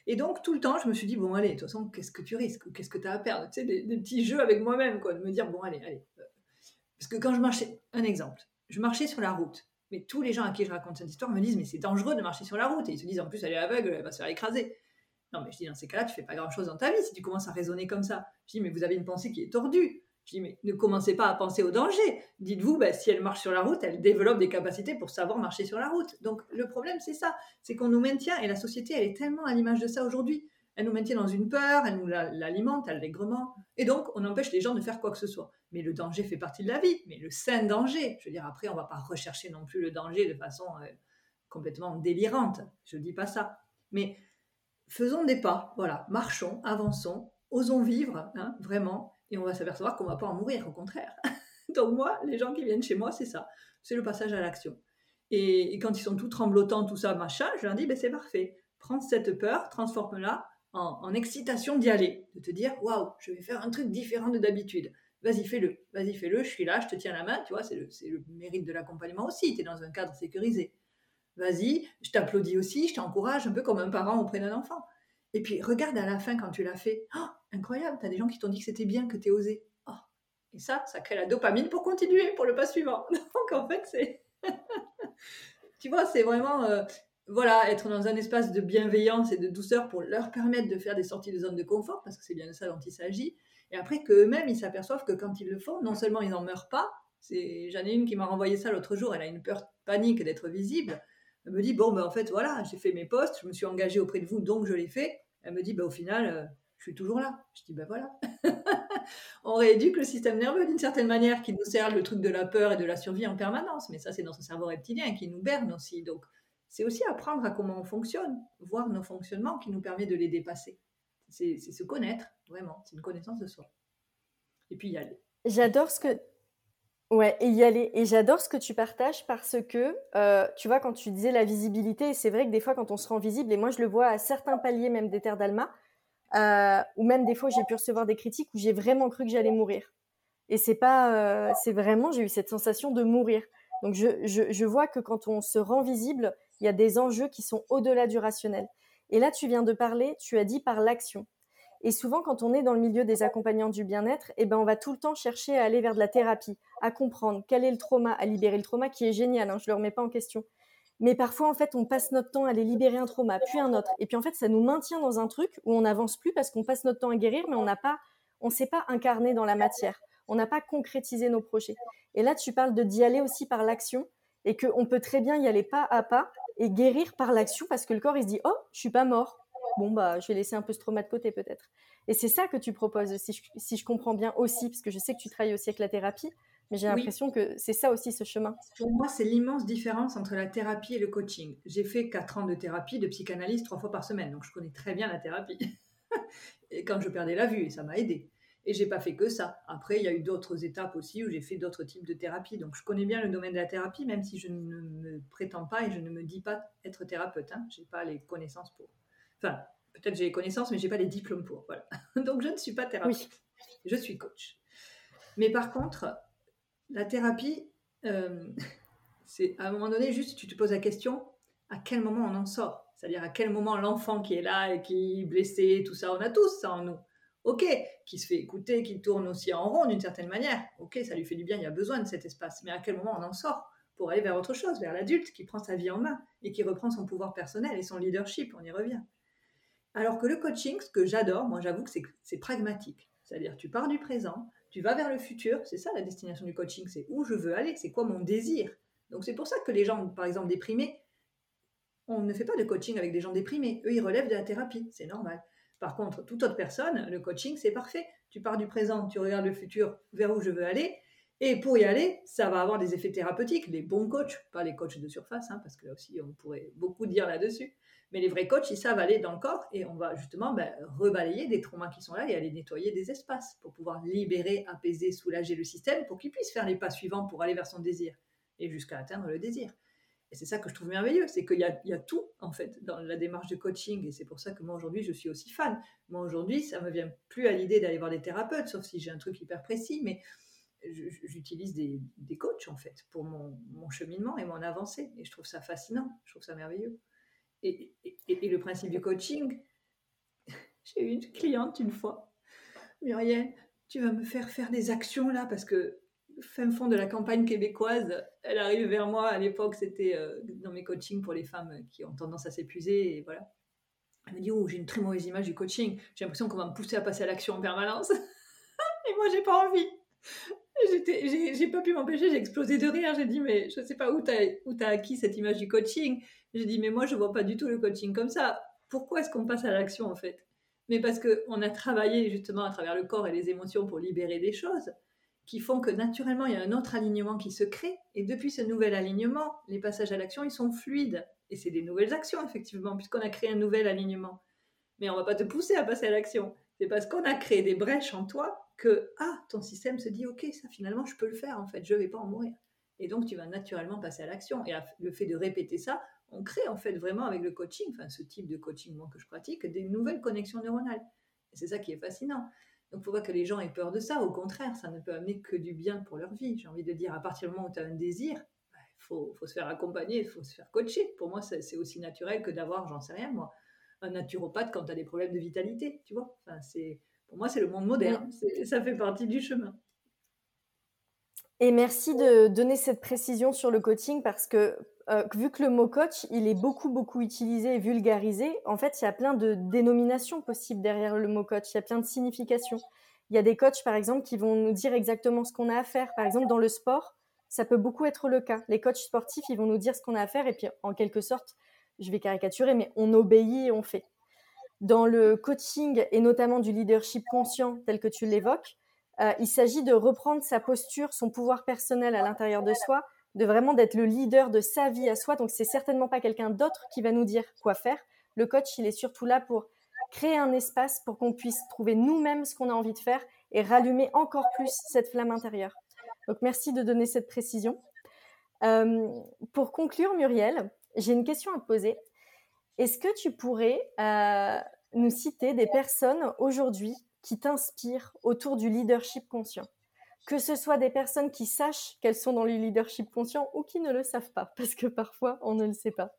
Et donc, tout le temps, je me suis dit, bon, allez, de toute façon, qu'est-ce que tu risques? Qu'est-ce que tu as à perdre? Tu sais, des, petits jeux avec moi-même, quoi, de me dire, bon, allez, allez. Parce que quand je marchais, un exemple, je marchais sur la route, mais tous les gens à qui je raconte cette histoire me disent, mais c'est dangereux de marcher sur la route. Et ils se disent, en plus, elle est aveugle, elle va se faire écraser. Non, mais je dis, dans ces cas-là, tu fais pas grand-chose dans ta vie si tu commences à raisonner comme ça. Je dis, mais vous avez une pensée qui est tordue. Je dis, mais ne commencez pas à penser au danger. Dites-vous, bah, si elle marche sur la route, elle développe des capacités pour savoir marcher sur la route. Donc le problème, c'est ça. C'est qu'on nous maintient, et la société, elle est tellement à l'image de ça aujourd'hui. Elle nous maintient dans une peur, elle nous l'alimente allègrement. Et donc, on empêche les gens de faire quoi que ce soit. Mais le danger fait partie de la vie, mais le sain danger. Je veux dire, après, on ne va pas rechercher non plus le danger de façon euh, complètement délirante. Je ne dis pas ça. Mais faisons des pas, voilà, marchons, avançons, osons vivre, hein, vraiment, et on va s'apercevoir qu'on ne va pas en mourir, au contraire. [laughs] Donc moi, les gens qui viennent chez moi, c'est ça, c'est le passage à l'action. Et, quand ils sont tout tremblotants, tout ça, machin, je leur dis, ben, c'est parfait. Prends cette peur, transforme-la en, excitation d'y aller, de te dire, waouh, je vais faire un truc différent de d'habitude. Vas-y, fais-le, vas-y, fais-le, je suis là, je te tiens la main, tu vois, c'est le, le, mérite de l'accompagnement aussi, tu es dans un cadre sécurisé. Vas-y, je t'applaudis aussi, je t'encourage, un peu comme un parent auprès d'un enfant. Et puis, regarde à la fin quand tu l'as fait. Oh, incroyable, tu as des gens qui t'ont dit que c'était bien, que tu osé. Oh. Et ça, ça crée la dopamine pour continuer, pour le pas suivant. [laughs] Donc, en fait, c'est. [laughs] tu vois, c'est vraiment. Euh, voilà, être dans un espace de bienveillance et de douceur pour leur permettre de faire des sorties de zone de confort, parce que c'est bien de ça dont il s'agit. Et après qu'eux-mêmes, ils s'aperçoivent que quand ils le font, non seulement ils n'en meurent pas, j'en ai une qui m'a renvoyé ça l'autre jour, elle a une peur panique d'être visible. Elle me dit, bon, ben en fait, voilà, j'ai fait mes postes, je me suis engagée auprès de vous, donc je l'ai fait. Elle me dit, bah, au final, euh, je suis toujours là. Je dis, ben voilà. [laughs] on rééduque le système nerveux d'une certaine manière qui nous sert le truc de la peur et de la survie en permanence. Mais ça, c'est dans ce cerveau reptilien qui nous berne aussi. Donc, c'est aussi apprendre à comment on fonctionne, voir nos fonctionnements qui nous permet de les dépasser. C'est se connaître, vraiment. C'est une connaissance de soi. Et puis y aller. J'adore ce que Ouais, et y aller. Et j'adore ce que tu partages parce que, euh, tu vois, quand tu disais la visibilité, c'est vrai que des fois, quand on se rend visible, et moi je le vois à certains paliers même des terres d'Alma, euh, ou même des fois j'ai pu recevoir des critiques où j'ai vraiment cru que j'allais mourir. Et c'est pas, euh, c'est vraiment, j'ai eu cette sensation de mourir. Donc je, je, je vois que quand on se rend visible, il y a des enjeux qui sont au-delà du rationnel. Et là, tu viens de parler, tu as dit par l'action. Et souvent, quand on est dans le milieu des accompagnants du bien-être, eh ben, on va tout le temps chercher à aller vers de la thérapie, à comprendre quel est le trauma, à libérer le trauma, qui est génial, hein, je ne le remets pas en question. Mais parfois, en fait, on passe notre temps à aller libérer un trauma, puis un autre. Et puis, en fait, ça nous maintient dans un truc où on n'avance plus parce qu'on passe notre temps à guérir, mais on n'a pas, on ne s'est pas incarné dans la matière. On n'a pas concrétisé nos projets. Et là, tu parles de d'y aller aussi par l'action et qu'on peut très bien y aller pas à pas et guérir par l'action parce que le corps, il se dit, oh, je suis pas mort bon, bah, je vais laisser un peu ce trauma de côté peut-être. Et c'est ça que tu proposes, si je, si je, comprends bien aussi, parce que je sais que tu travailles aussi avec la thérapie, mais j'ai l'impression que c'est ça aussi ce chemin. Pour moi, c'est l'immense différence entre la thérapie et le coaching. J'ai fait 4 ans de thérapie, de psychanalyse, trois fois par semaine, donc je connais très bien la thérapie. [laughs] et quand je perdais la vue, et ça m'a aidé. Et j'ai pas fait que ça. Après, il y a eu d'autres étapes aussi où j'ai fait d'autres types de thérapie. Donc, je connais bien le domaine de la thérapie, même si je ne me prétends pas et je ne me dis pas être thérapeute. Hein. Je n'ai pas les connaissances pour. Enfin, peut-être j'ai les connaissances, mais j'ai pas les diplômes pour. Voilà. [laughs] Donc je ne suis pas thérapeute. Je suis coach. Mais par contre, la thérapie, euh, [laughs] c'est à un moment donné, juste tu te poses la question à quel moment on en sort? C'est-à-dire à quel moment l'enfant qui est là et qui est blessé, tout ça, on a tous ça en nous. Ok, qui se fait écouter, qui tourne aussi en rond d'une certaine manière. Ok, ça lui fait du bien, il y a besoin de cet espace. Mais à quel moment on en sort pour aller vers autre chose, vers l'adulte qui prend sa vie en main et qui reprend son pouvoir personnel et son leadership, on y revient. Alors que le coaching, ce que j'adore, moi j'avoue que c'est pragmatique. C'est-à-dire tu pars du présent, tu vas vers le futur, c'est ça la destination du coaching, c'est où je veux aller, c'est quoi mon désir. Donc c'est pour ça que les gens, par exemple déprimés, on ne fait pas de coaching avec des gens déprimés. Eux, ils relèvent de la thérapie, c'est normal. Par contre, toute autre personne, le coaching, c'est parfait. Tu pars du présent, tu regardes le futur, vers où je veux aller, Et pour y aller, ça va avoir des effets thérapeutiques. Les bons coachs, pas les coachs de surface, hein, parce que là aussi, on pourrait beaucoup dire là-dessus. Mais les vrais coachs, ils savent aller dans le corps et on va justement ben, rebalayer des traumas qui sont là et aller nettoyer des espaces pour pouvoir libérer, apaiser, soulager le système pour qu'il puisse faire les pas suivants pour aller vers son désir et jusqu'à atteindre le désir. Et c'est ça que je trouve merveilleux, c'est qu'il y, a tout en fait dans la démarche de coaching et c'est pour ça que moi aujourd'hui je suis aussi fan. Moi aujourd'hui ça me vient plus à l'idée d'aller voir des thérapeutes, sauf si j'ai un truc hyper précis, mais j'utilise des, des, coachs en fait pour mon, mon, cheminement et mon avancée et je trouve ça fascinant, je trouve ça merveilleux. Et, et, le principe du coaching, [laughs] j'ai eu une cliente une fois, Muriel, tu vas me faire faire des actions là parce que fin fond de la campagne québécoise, elle arrive vers moi. À l'époque, c'était euh, dans mes coachings pour les femmes qui ont tendance à s'épuiser. Et voilà. Elle me dit Oh, j'ai une très mauvaise image du coaching. J'ai l'impression qu'on va me pousser à passer à l'action en permanence. [laughs] et moi, j'ai pas envie. J'ai pas pu m'empêcher, j'ai explosé de rire. J'ai dit Mais je sais pas où t'as as acquis cette image du coaching. J'ai dit Mais moi, je vois pas du tout le coaching comme ça. Pourquoi est-ce qu'on passe à l'action en fait? Mais parce qu'on a travaillé justement à travers le corps et les émotions pour libérer des choses qui font que naturellement, il y a un autre alignement qui se crée. Et depuis ce nouvel alignement, les passages à l'action, ils sont fluides. Et c'est des nouvelles actions, effectivement, puisqu'on a créé un nouvel alignement. Mais on va pas te pousser à passer à l'action. C'est parce qu'on a créé des brèches en toi que, ah, ton système se dit, ok, ça finalement, je peux le faire, en fait, je vais pas en mourir. Et donc, tu vas naturellement passer à l'action. Et le fait de répéter ça, on crée en fait vraiment avec le coaching, enfin ce type de coaching moi que je pratique, des nouvelles connexions neuronales. Et c'est ça qui est fascinant. Donc, il faut pas que les gens aient peur de ça. Au contraire, ça ne peut amener que du bien pour leur vie. J'ai envie de dire, à partir du moment où tu as un désir, il bah, faut, se faire accompagner, il faut se faire coacher. Pour moi, c'est aussi naturel que d'avoir, j'en sais rien, moi, un naturopathe quand tu as des problèmes de vitalité, tu vois. Enfin, pour moi, c'est le monde moderne. Ça fait partie du chemin. Et merci de donner cette précision sur le coaching parce que euh, vu que le mot coach, il est beaucoup, beaucoup utilisé et vulgarisé, en fait, il y a plein de dénominations possibles derrière le mot coach. Il y a plein de significations. Il y a des coachs, par exemple, qui vont nous dire exactement ce qu'on a à faire. Par exemple, dans le sport, ça peut beaucoup être le cas. Les coachs sportifs, ils vont nous dire ce qu'on a à faire et puis, en quelque sorte, je vais caricaturer, mais on obéit et on fait. Dans le coaching et notamment du leadership conscient tel que tu l'évoques, euh, il s'agit de reprendre sa posture, son pouvoir personnel à l'intérieur de soi de vraiment d'être le leader de sa vie à soi. Donc, c'est certainement pas quelqu'un d'autre qui va nous dire quoi faire. Le coach, il est surtout là pour créer un espace pour qu'on puisse trouver nous-mêmes ce qu'on a envie de faire et rallumer encore plus cette flamme intérieure. Donc, merci de donner cette précision. Euh, pour conclure, Muriel, j'ai une question à te poser. Est-ce que tu pourrais euh, nous citer des personnes aujourd'hui qui t'inspirent autour du leadership conscient que ce soit des personnes qui sachent qu'elles sont dans le leadership conscient ou qui ne le savent pas, [laughs] parce que parfois on ne le sait pas.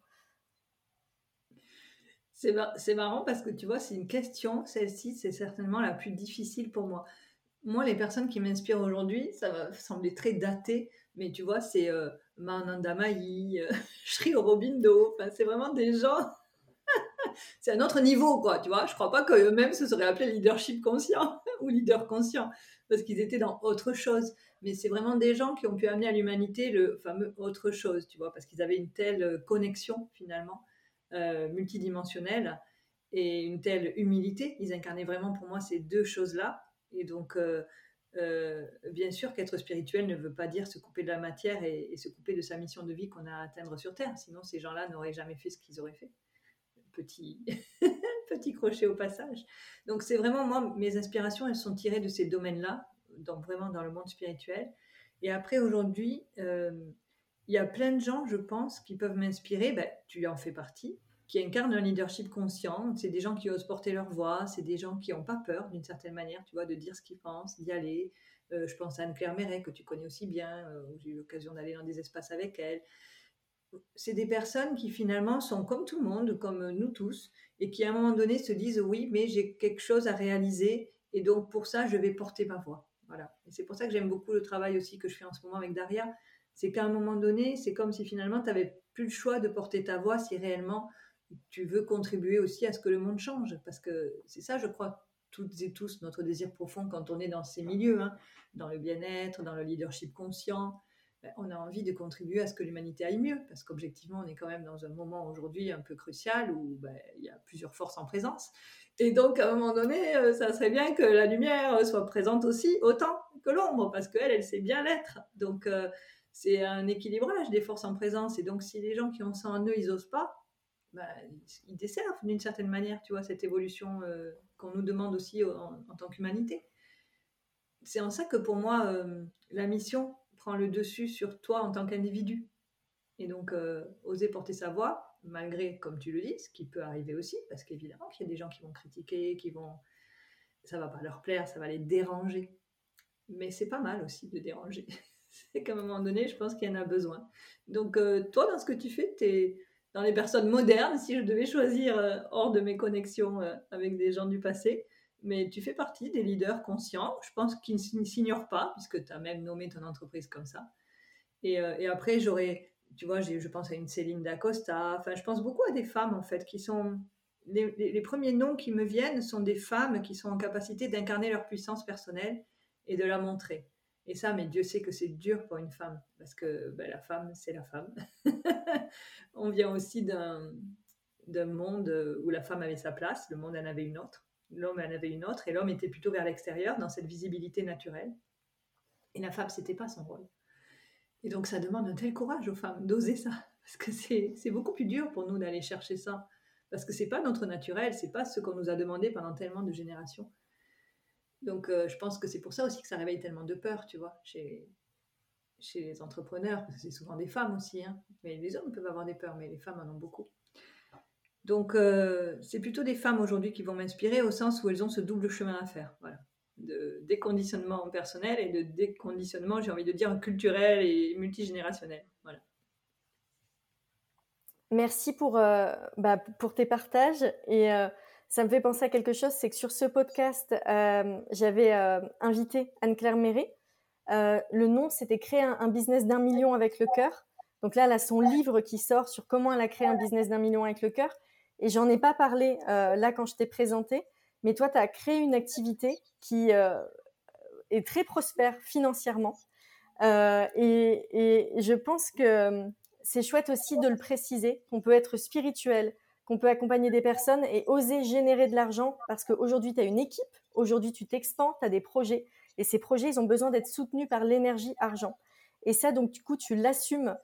C'est marrant parce que tu vois, c'est une question, celle-ci, c'est certainement la plus difficile pour moi. Moi, les personnes qui m'inspirent aujourd'hui, ça va sembler très daté, mais tu vois, c'est euh, Mananda Mai, euh, [laughs] Sri Aurobindo, enfin, c'est vraiment des gens, c'est un autre niveau, quoi, tu vois. Je crois pas qu'eux-mêmes se seraient appelés leadership conscient [laughs] ou leader conscient parce qu'ils étaient dans autre chose. Mais c'est vraiment des gens qui ont pu amener à l'humanité le fameux autre chose, tu vois, parce qu'ils avaient une telle euh, connexion finalement euh, multidimensionnelle et une telle humilité. Ils incarnaient vraiment pour moi ces deux choses-là. Et donc, euh, bien sûr qu'être spirituel ne veut pas dire se couper de la matière et, et se couper de sa mission de vie qu'on a à atteindre sur Terre. Sinon, ces gens-là n'auraient jamais fait ce qu'ils auraient fait. Petit, [laughs] petit crochet au passage. Donc c'est vraiment moi, mes inspirations, elles sont tirées de ces domaines-là, donc vraiment dans le monde spirituel. Et après aujourd'hui, euh, il y a plein de gens, je pense, qui peuvent m'inspirer. Ben, tu en fais partie, qui incarnent un leadership conscient. C'est des gens qui osent porter leur voix. C'est des gens qui n'ont pas peur, d'une certaine manière, tu vois, de dire ce qu'ils pensent, d'y aller. Euh, je pense à Anne-Claire Méret, que tu connais aussi bien, euh, j'ai eu l'occasion d'aller dans des espaces avec elle c'est des personnes qui finalement sont comme tout le monde, comme nous tous, et qui à un moment donné se disent oui, mais j'ai quelque chose à réaliser, et donc pour ça, je vais porter ma voix. Voilà. Et c'est pour ça que j'aime beaucoup le travail aussi que je fais en ce moment avec Daria. C'est qu'à un moment donné, c'est comme si finalement tu n'avais plus le choix de porter ta voix si réellement tu veux contribuer aussi à ce que le monde change. Parce que c'est ça, je crois, toutes et tous, notre désir profond quand on est dans ces milieux, hein, dans le bien-être, dans le leadership conscient, on a envie de contribuer à ce que l'humanité aille mieux, parce qu'objectivement, on est quand même dans un moment aujourd'hui un peu crucial où ben, il y a plusieurs forces en présence. Et donc, à un moment donné, euh, ça serait bien que la lumière soit présente aussi autant que l'ombre, parce qu'elle, elle sait bien l'être. Donc, euh, c'est un équilibrage des forces en présence. Et donc, si les gens qui ont ça en eux, ils n'osent pas, ben, ils desservent d'une certaine manière, tu vois, cette évolution euh, qu'on nous demande aussi en, tant qu'humanité. C'est en ça que pour moi, la mission prend le dessus sur toi en tant qu'individu. Et donc, oser porter sa voix, malgré, comme tu le dis, ce qui peut arriver aussi, parce qu'évidemment qu'il y a des gens qui vont critiquer, qui vont, ça va pas leur plaire, ça va les déranger. Mais c'est pas mal aussi de déranger. [laughs] c'est qu'à un moment donné, je pense qu'il y en a besoin. Donc, euh, toi, dans ce que tu fais, tu es dans les personnes modernes, si je devais choisir euh, hors de mes connexions euh, avec des gens du passé, mais tu fais partie des leaders conscients, je pense qu'ils ne s'ignorent pas, puisque tu as même nommé ton entreprise comme ça. Et, et après, j'aurais tu vois, je pense à une Céline D'Acosta. Enfin, je pense beaucoup à des femmes, en fait, qui sont. Les, premiers noms qui me viennent sont des femmes qui sont en capacité d'incarner leur puissance personnelle et de la montrer. Et ça, mais Dieu sait que c'est dur pour une femme, parce que ben, la femme, c'est la femme. [laughs] On vient aussi d'un monde où la femme avait sa place, le monde en avait une autre, l'homme en avait une autre, et l'homme était plutôt vers l'extérieur, dans cette visibilité naturelle. Et la femme, c'était pas son rôle. Et donc, ça demande un tel courage aux femmes d'oser ça. [laughs] Parce que c'est beaucoup plus dur pour nous d'aller chercher ça. Parce que c'est pas notre naturel, c'est pas ce qu'on nous a demandé pendant tellement de générations. Donc, euh, je pense que c'est pour ça aussi que ça réveille tellement de peur, tu vois, chez, chez les entrepreneurs, parce que c'est souvent des femmes aussi. Hein. Mais les hommes peuvent avoir des peurs, mais les femmes en ont beaucoup. Donc, euh, c'est plutôt des femmes aujourd'hui qui vont m'inspirer au sens où elles ont ce double chemin à faire. Voilà de déconditionnement personnel et de déconditionnement, j'ai envie de dire, culturel et multigénérationnel. Voilà. Merci pour, euh, bah, tes partages. Et euh, ça me fait penser à quelque chose, c'est que sur ce podcast, j'avais invité Anne-Claire Méré. le nom, c'était Créer un, business d'un million avec le cœur. Donc là, elle a son livre qui sort sur comment elle a créé un business d'un million avec le cœur. Et j'en ai pas parlé là quand je t'ai présenté mais toi, tu as créé une activité qui euh, est très prospère financièrement. Euh, et, je pense que euh, c'est chouette aussi de le préciser, qu'on peut être spirituel, qu'on peut accompagner des personnes et oser générer de l'argent parce qu'aujourd'hui, tu as une équipe, aujourd'hui, tu t'expands, tu as des projets. Et ces projets, ils ont besoin d'être soutenus par l'énergie argent. Et ça, donc, du coup, tu l'assumes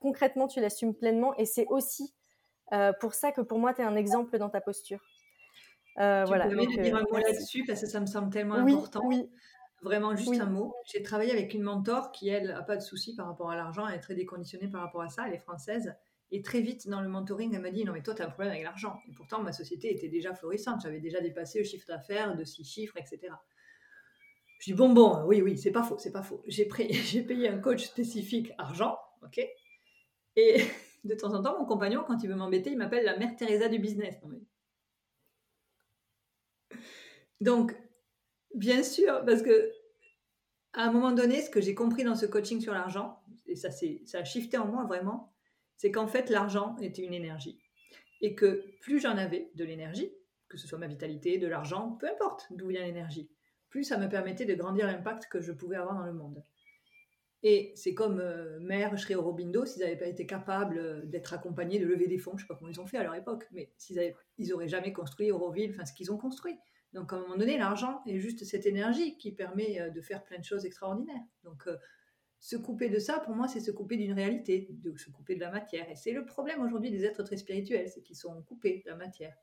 concrètement, tu l'assumes pleinement. Et c'est aussi pour ça que pour moi, tu es un exemple dans ta posture. Euh, tu voilà, peux dire un mot là-dessus parce que ça me semble tellement important. Oui. Vraiment juste un mot. J'ai travaillé avec une mentor qui, elle, n'a pas de souci par rapport à l'argent. Elle est très déconditionnée par rapport à ça. Elle est française. Et très vite, dans le mentoring, elle m'a dit Non, mais toi, tu as un problème avec l'argent. Et pourtant, ma société était déjà florissante. J'avais déjà dépassé le chiffre d'affaires de six chiffres, etc. Je dis Bon, bon, oui, oui, c'est pas faux, c'est pas faux. J'ai [laughs] payé un coach spécifique argent, ok? Et [laughs] de temps en temps, mon compagnon, quand il veut m'embêter, il m'appelle la mère Teresa du business. Donc, bien sûr, parce que à un moment donné, ce que j'ai compris dans ce coaching sur l'argent, et ça, ça a shifté en moi vraiment, c'est qu'en fait, l'argent était une énergie. Et que plus j'en avais de l'énergie, que ce soit ma vitalité, de l'argent, peu importe d'où vient l'énergie, plus ça me permettait de grandir l'impact que je pouvais avoir dans le monde. Et c'est comme euh, mère, je serais au Robindo, s'ils n'avaient pas été capables euh, d'être accompagnés, de lever des fonds, je ne sais pas comment ils ont fait à leur époque, mais s'ils n'auraient ils auraient jamais construit Euroville, enfin ce qu'ils ont construit. Donc, à un moment donné, l'argent est juste cette énergie qui permet euh, de faire plein de choses extraordinaires. Donc, euh, se couper de ça, pour moi, c'est se couper d'une réalité, de se couper de la matière. Et c'est le problème aujourd'hui des êtres très spirituels, c'est qu'ils sont coupés de la matière.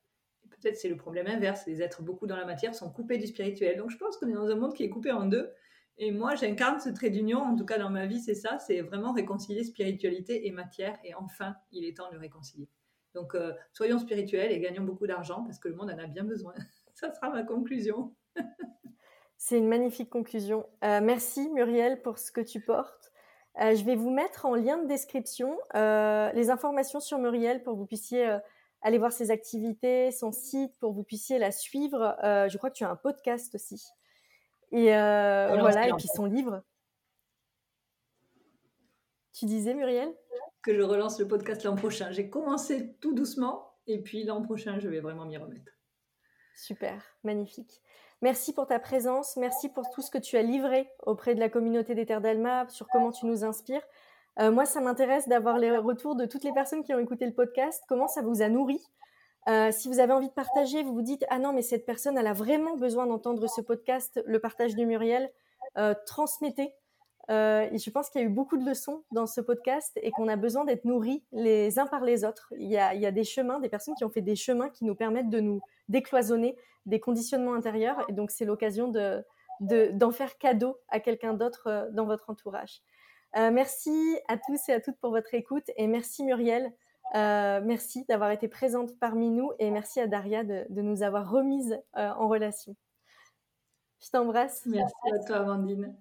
Peut-être c'est le problème inverse, les êtres beaucoup dans la matière sont coupés du spirituel. Donc, je pense qu'on est dans un monde qui est coupé en deux. Et moi, j'incarne ce trait d'union, en tout cas dans ma vie, c'est ça, c'est vraiment réconcilier spiritualité et matière. Et enfin, il est temps de le réconcilier. Donc, euh, soyons spirituels et gagnons beaucoup d'argent parce que le monde en a bien besoin. [laughs] Ça sera ma conclusion. [laughs] C'est une magnifique conclusion. Euh, merci Muriel pour ce que tu portes. Euh, je vais vous mettre en lien de description les informations sur Muriel pour que vous puissiez aller voir ses activités, son site, pour que vous puissiez la suivre. je crois que tu as un podcast aussi. Et voilà, et puis son livre. Tu disais Muriel? Que je relance le podcast l'an prochain. J'ai commencé tout doucement et puis l'an prochain, je vais vraiment m'y remettre. Super, magnifique. Merci pour ta présence, merci pour tout ce que tu as livré auprès de la communauté des Terres d'Alma, sur comment tu nous inspires. Euh, moi, ça m'intéresse d'avoir les retours de toutes les personnes qui ont écouté le podcast, comment ça vous a nourri. Euh, si vous avez envie de partager, vous vous dites ah non mais cette personne elle a vraiment besoin d'entendre ce podcast, le partage de Muriel, euh, transmettez. et je pense qu'il y a eu beaucoup de leçons dans ce podcast et qu'on a besoin d'être nourris les uns par les autres. Il y, a, des chemins, des personnes qui ont fait des chemins qui nous permettent de nous décloisonner des conditionnements intérieurs. Et donc, c'est l'occasion de, d'en faire cadeau à quelqu'un d'autre euh, dans votre entourage. Euh, merci à tous et à toutes pour votre écoute et merci Muriel. Euh, merci d'avoir été présente parmi nous et merci à Daria de, nous avoir remises en relation. Je t'embrasse. Merci à toi, Amandine.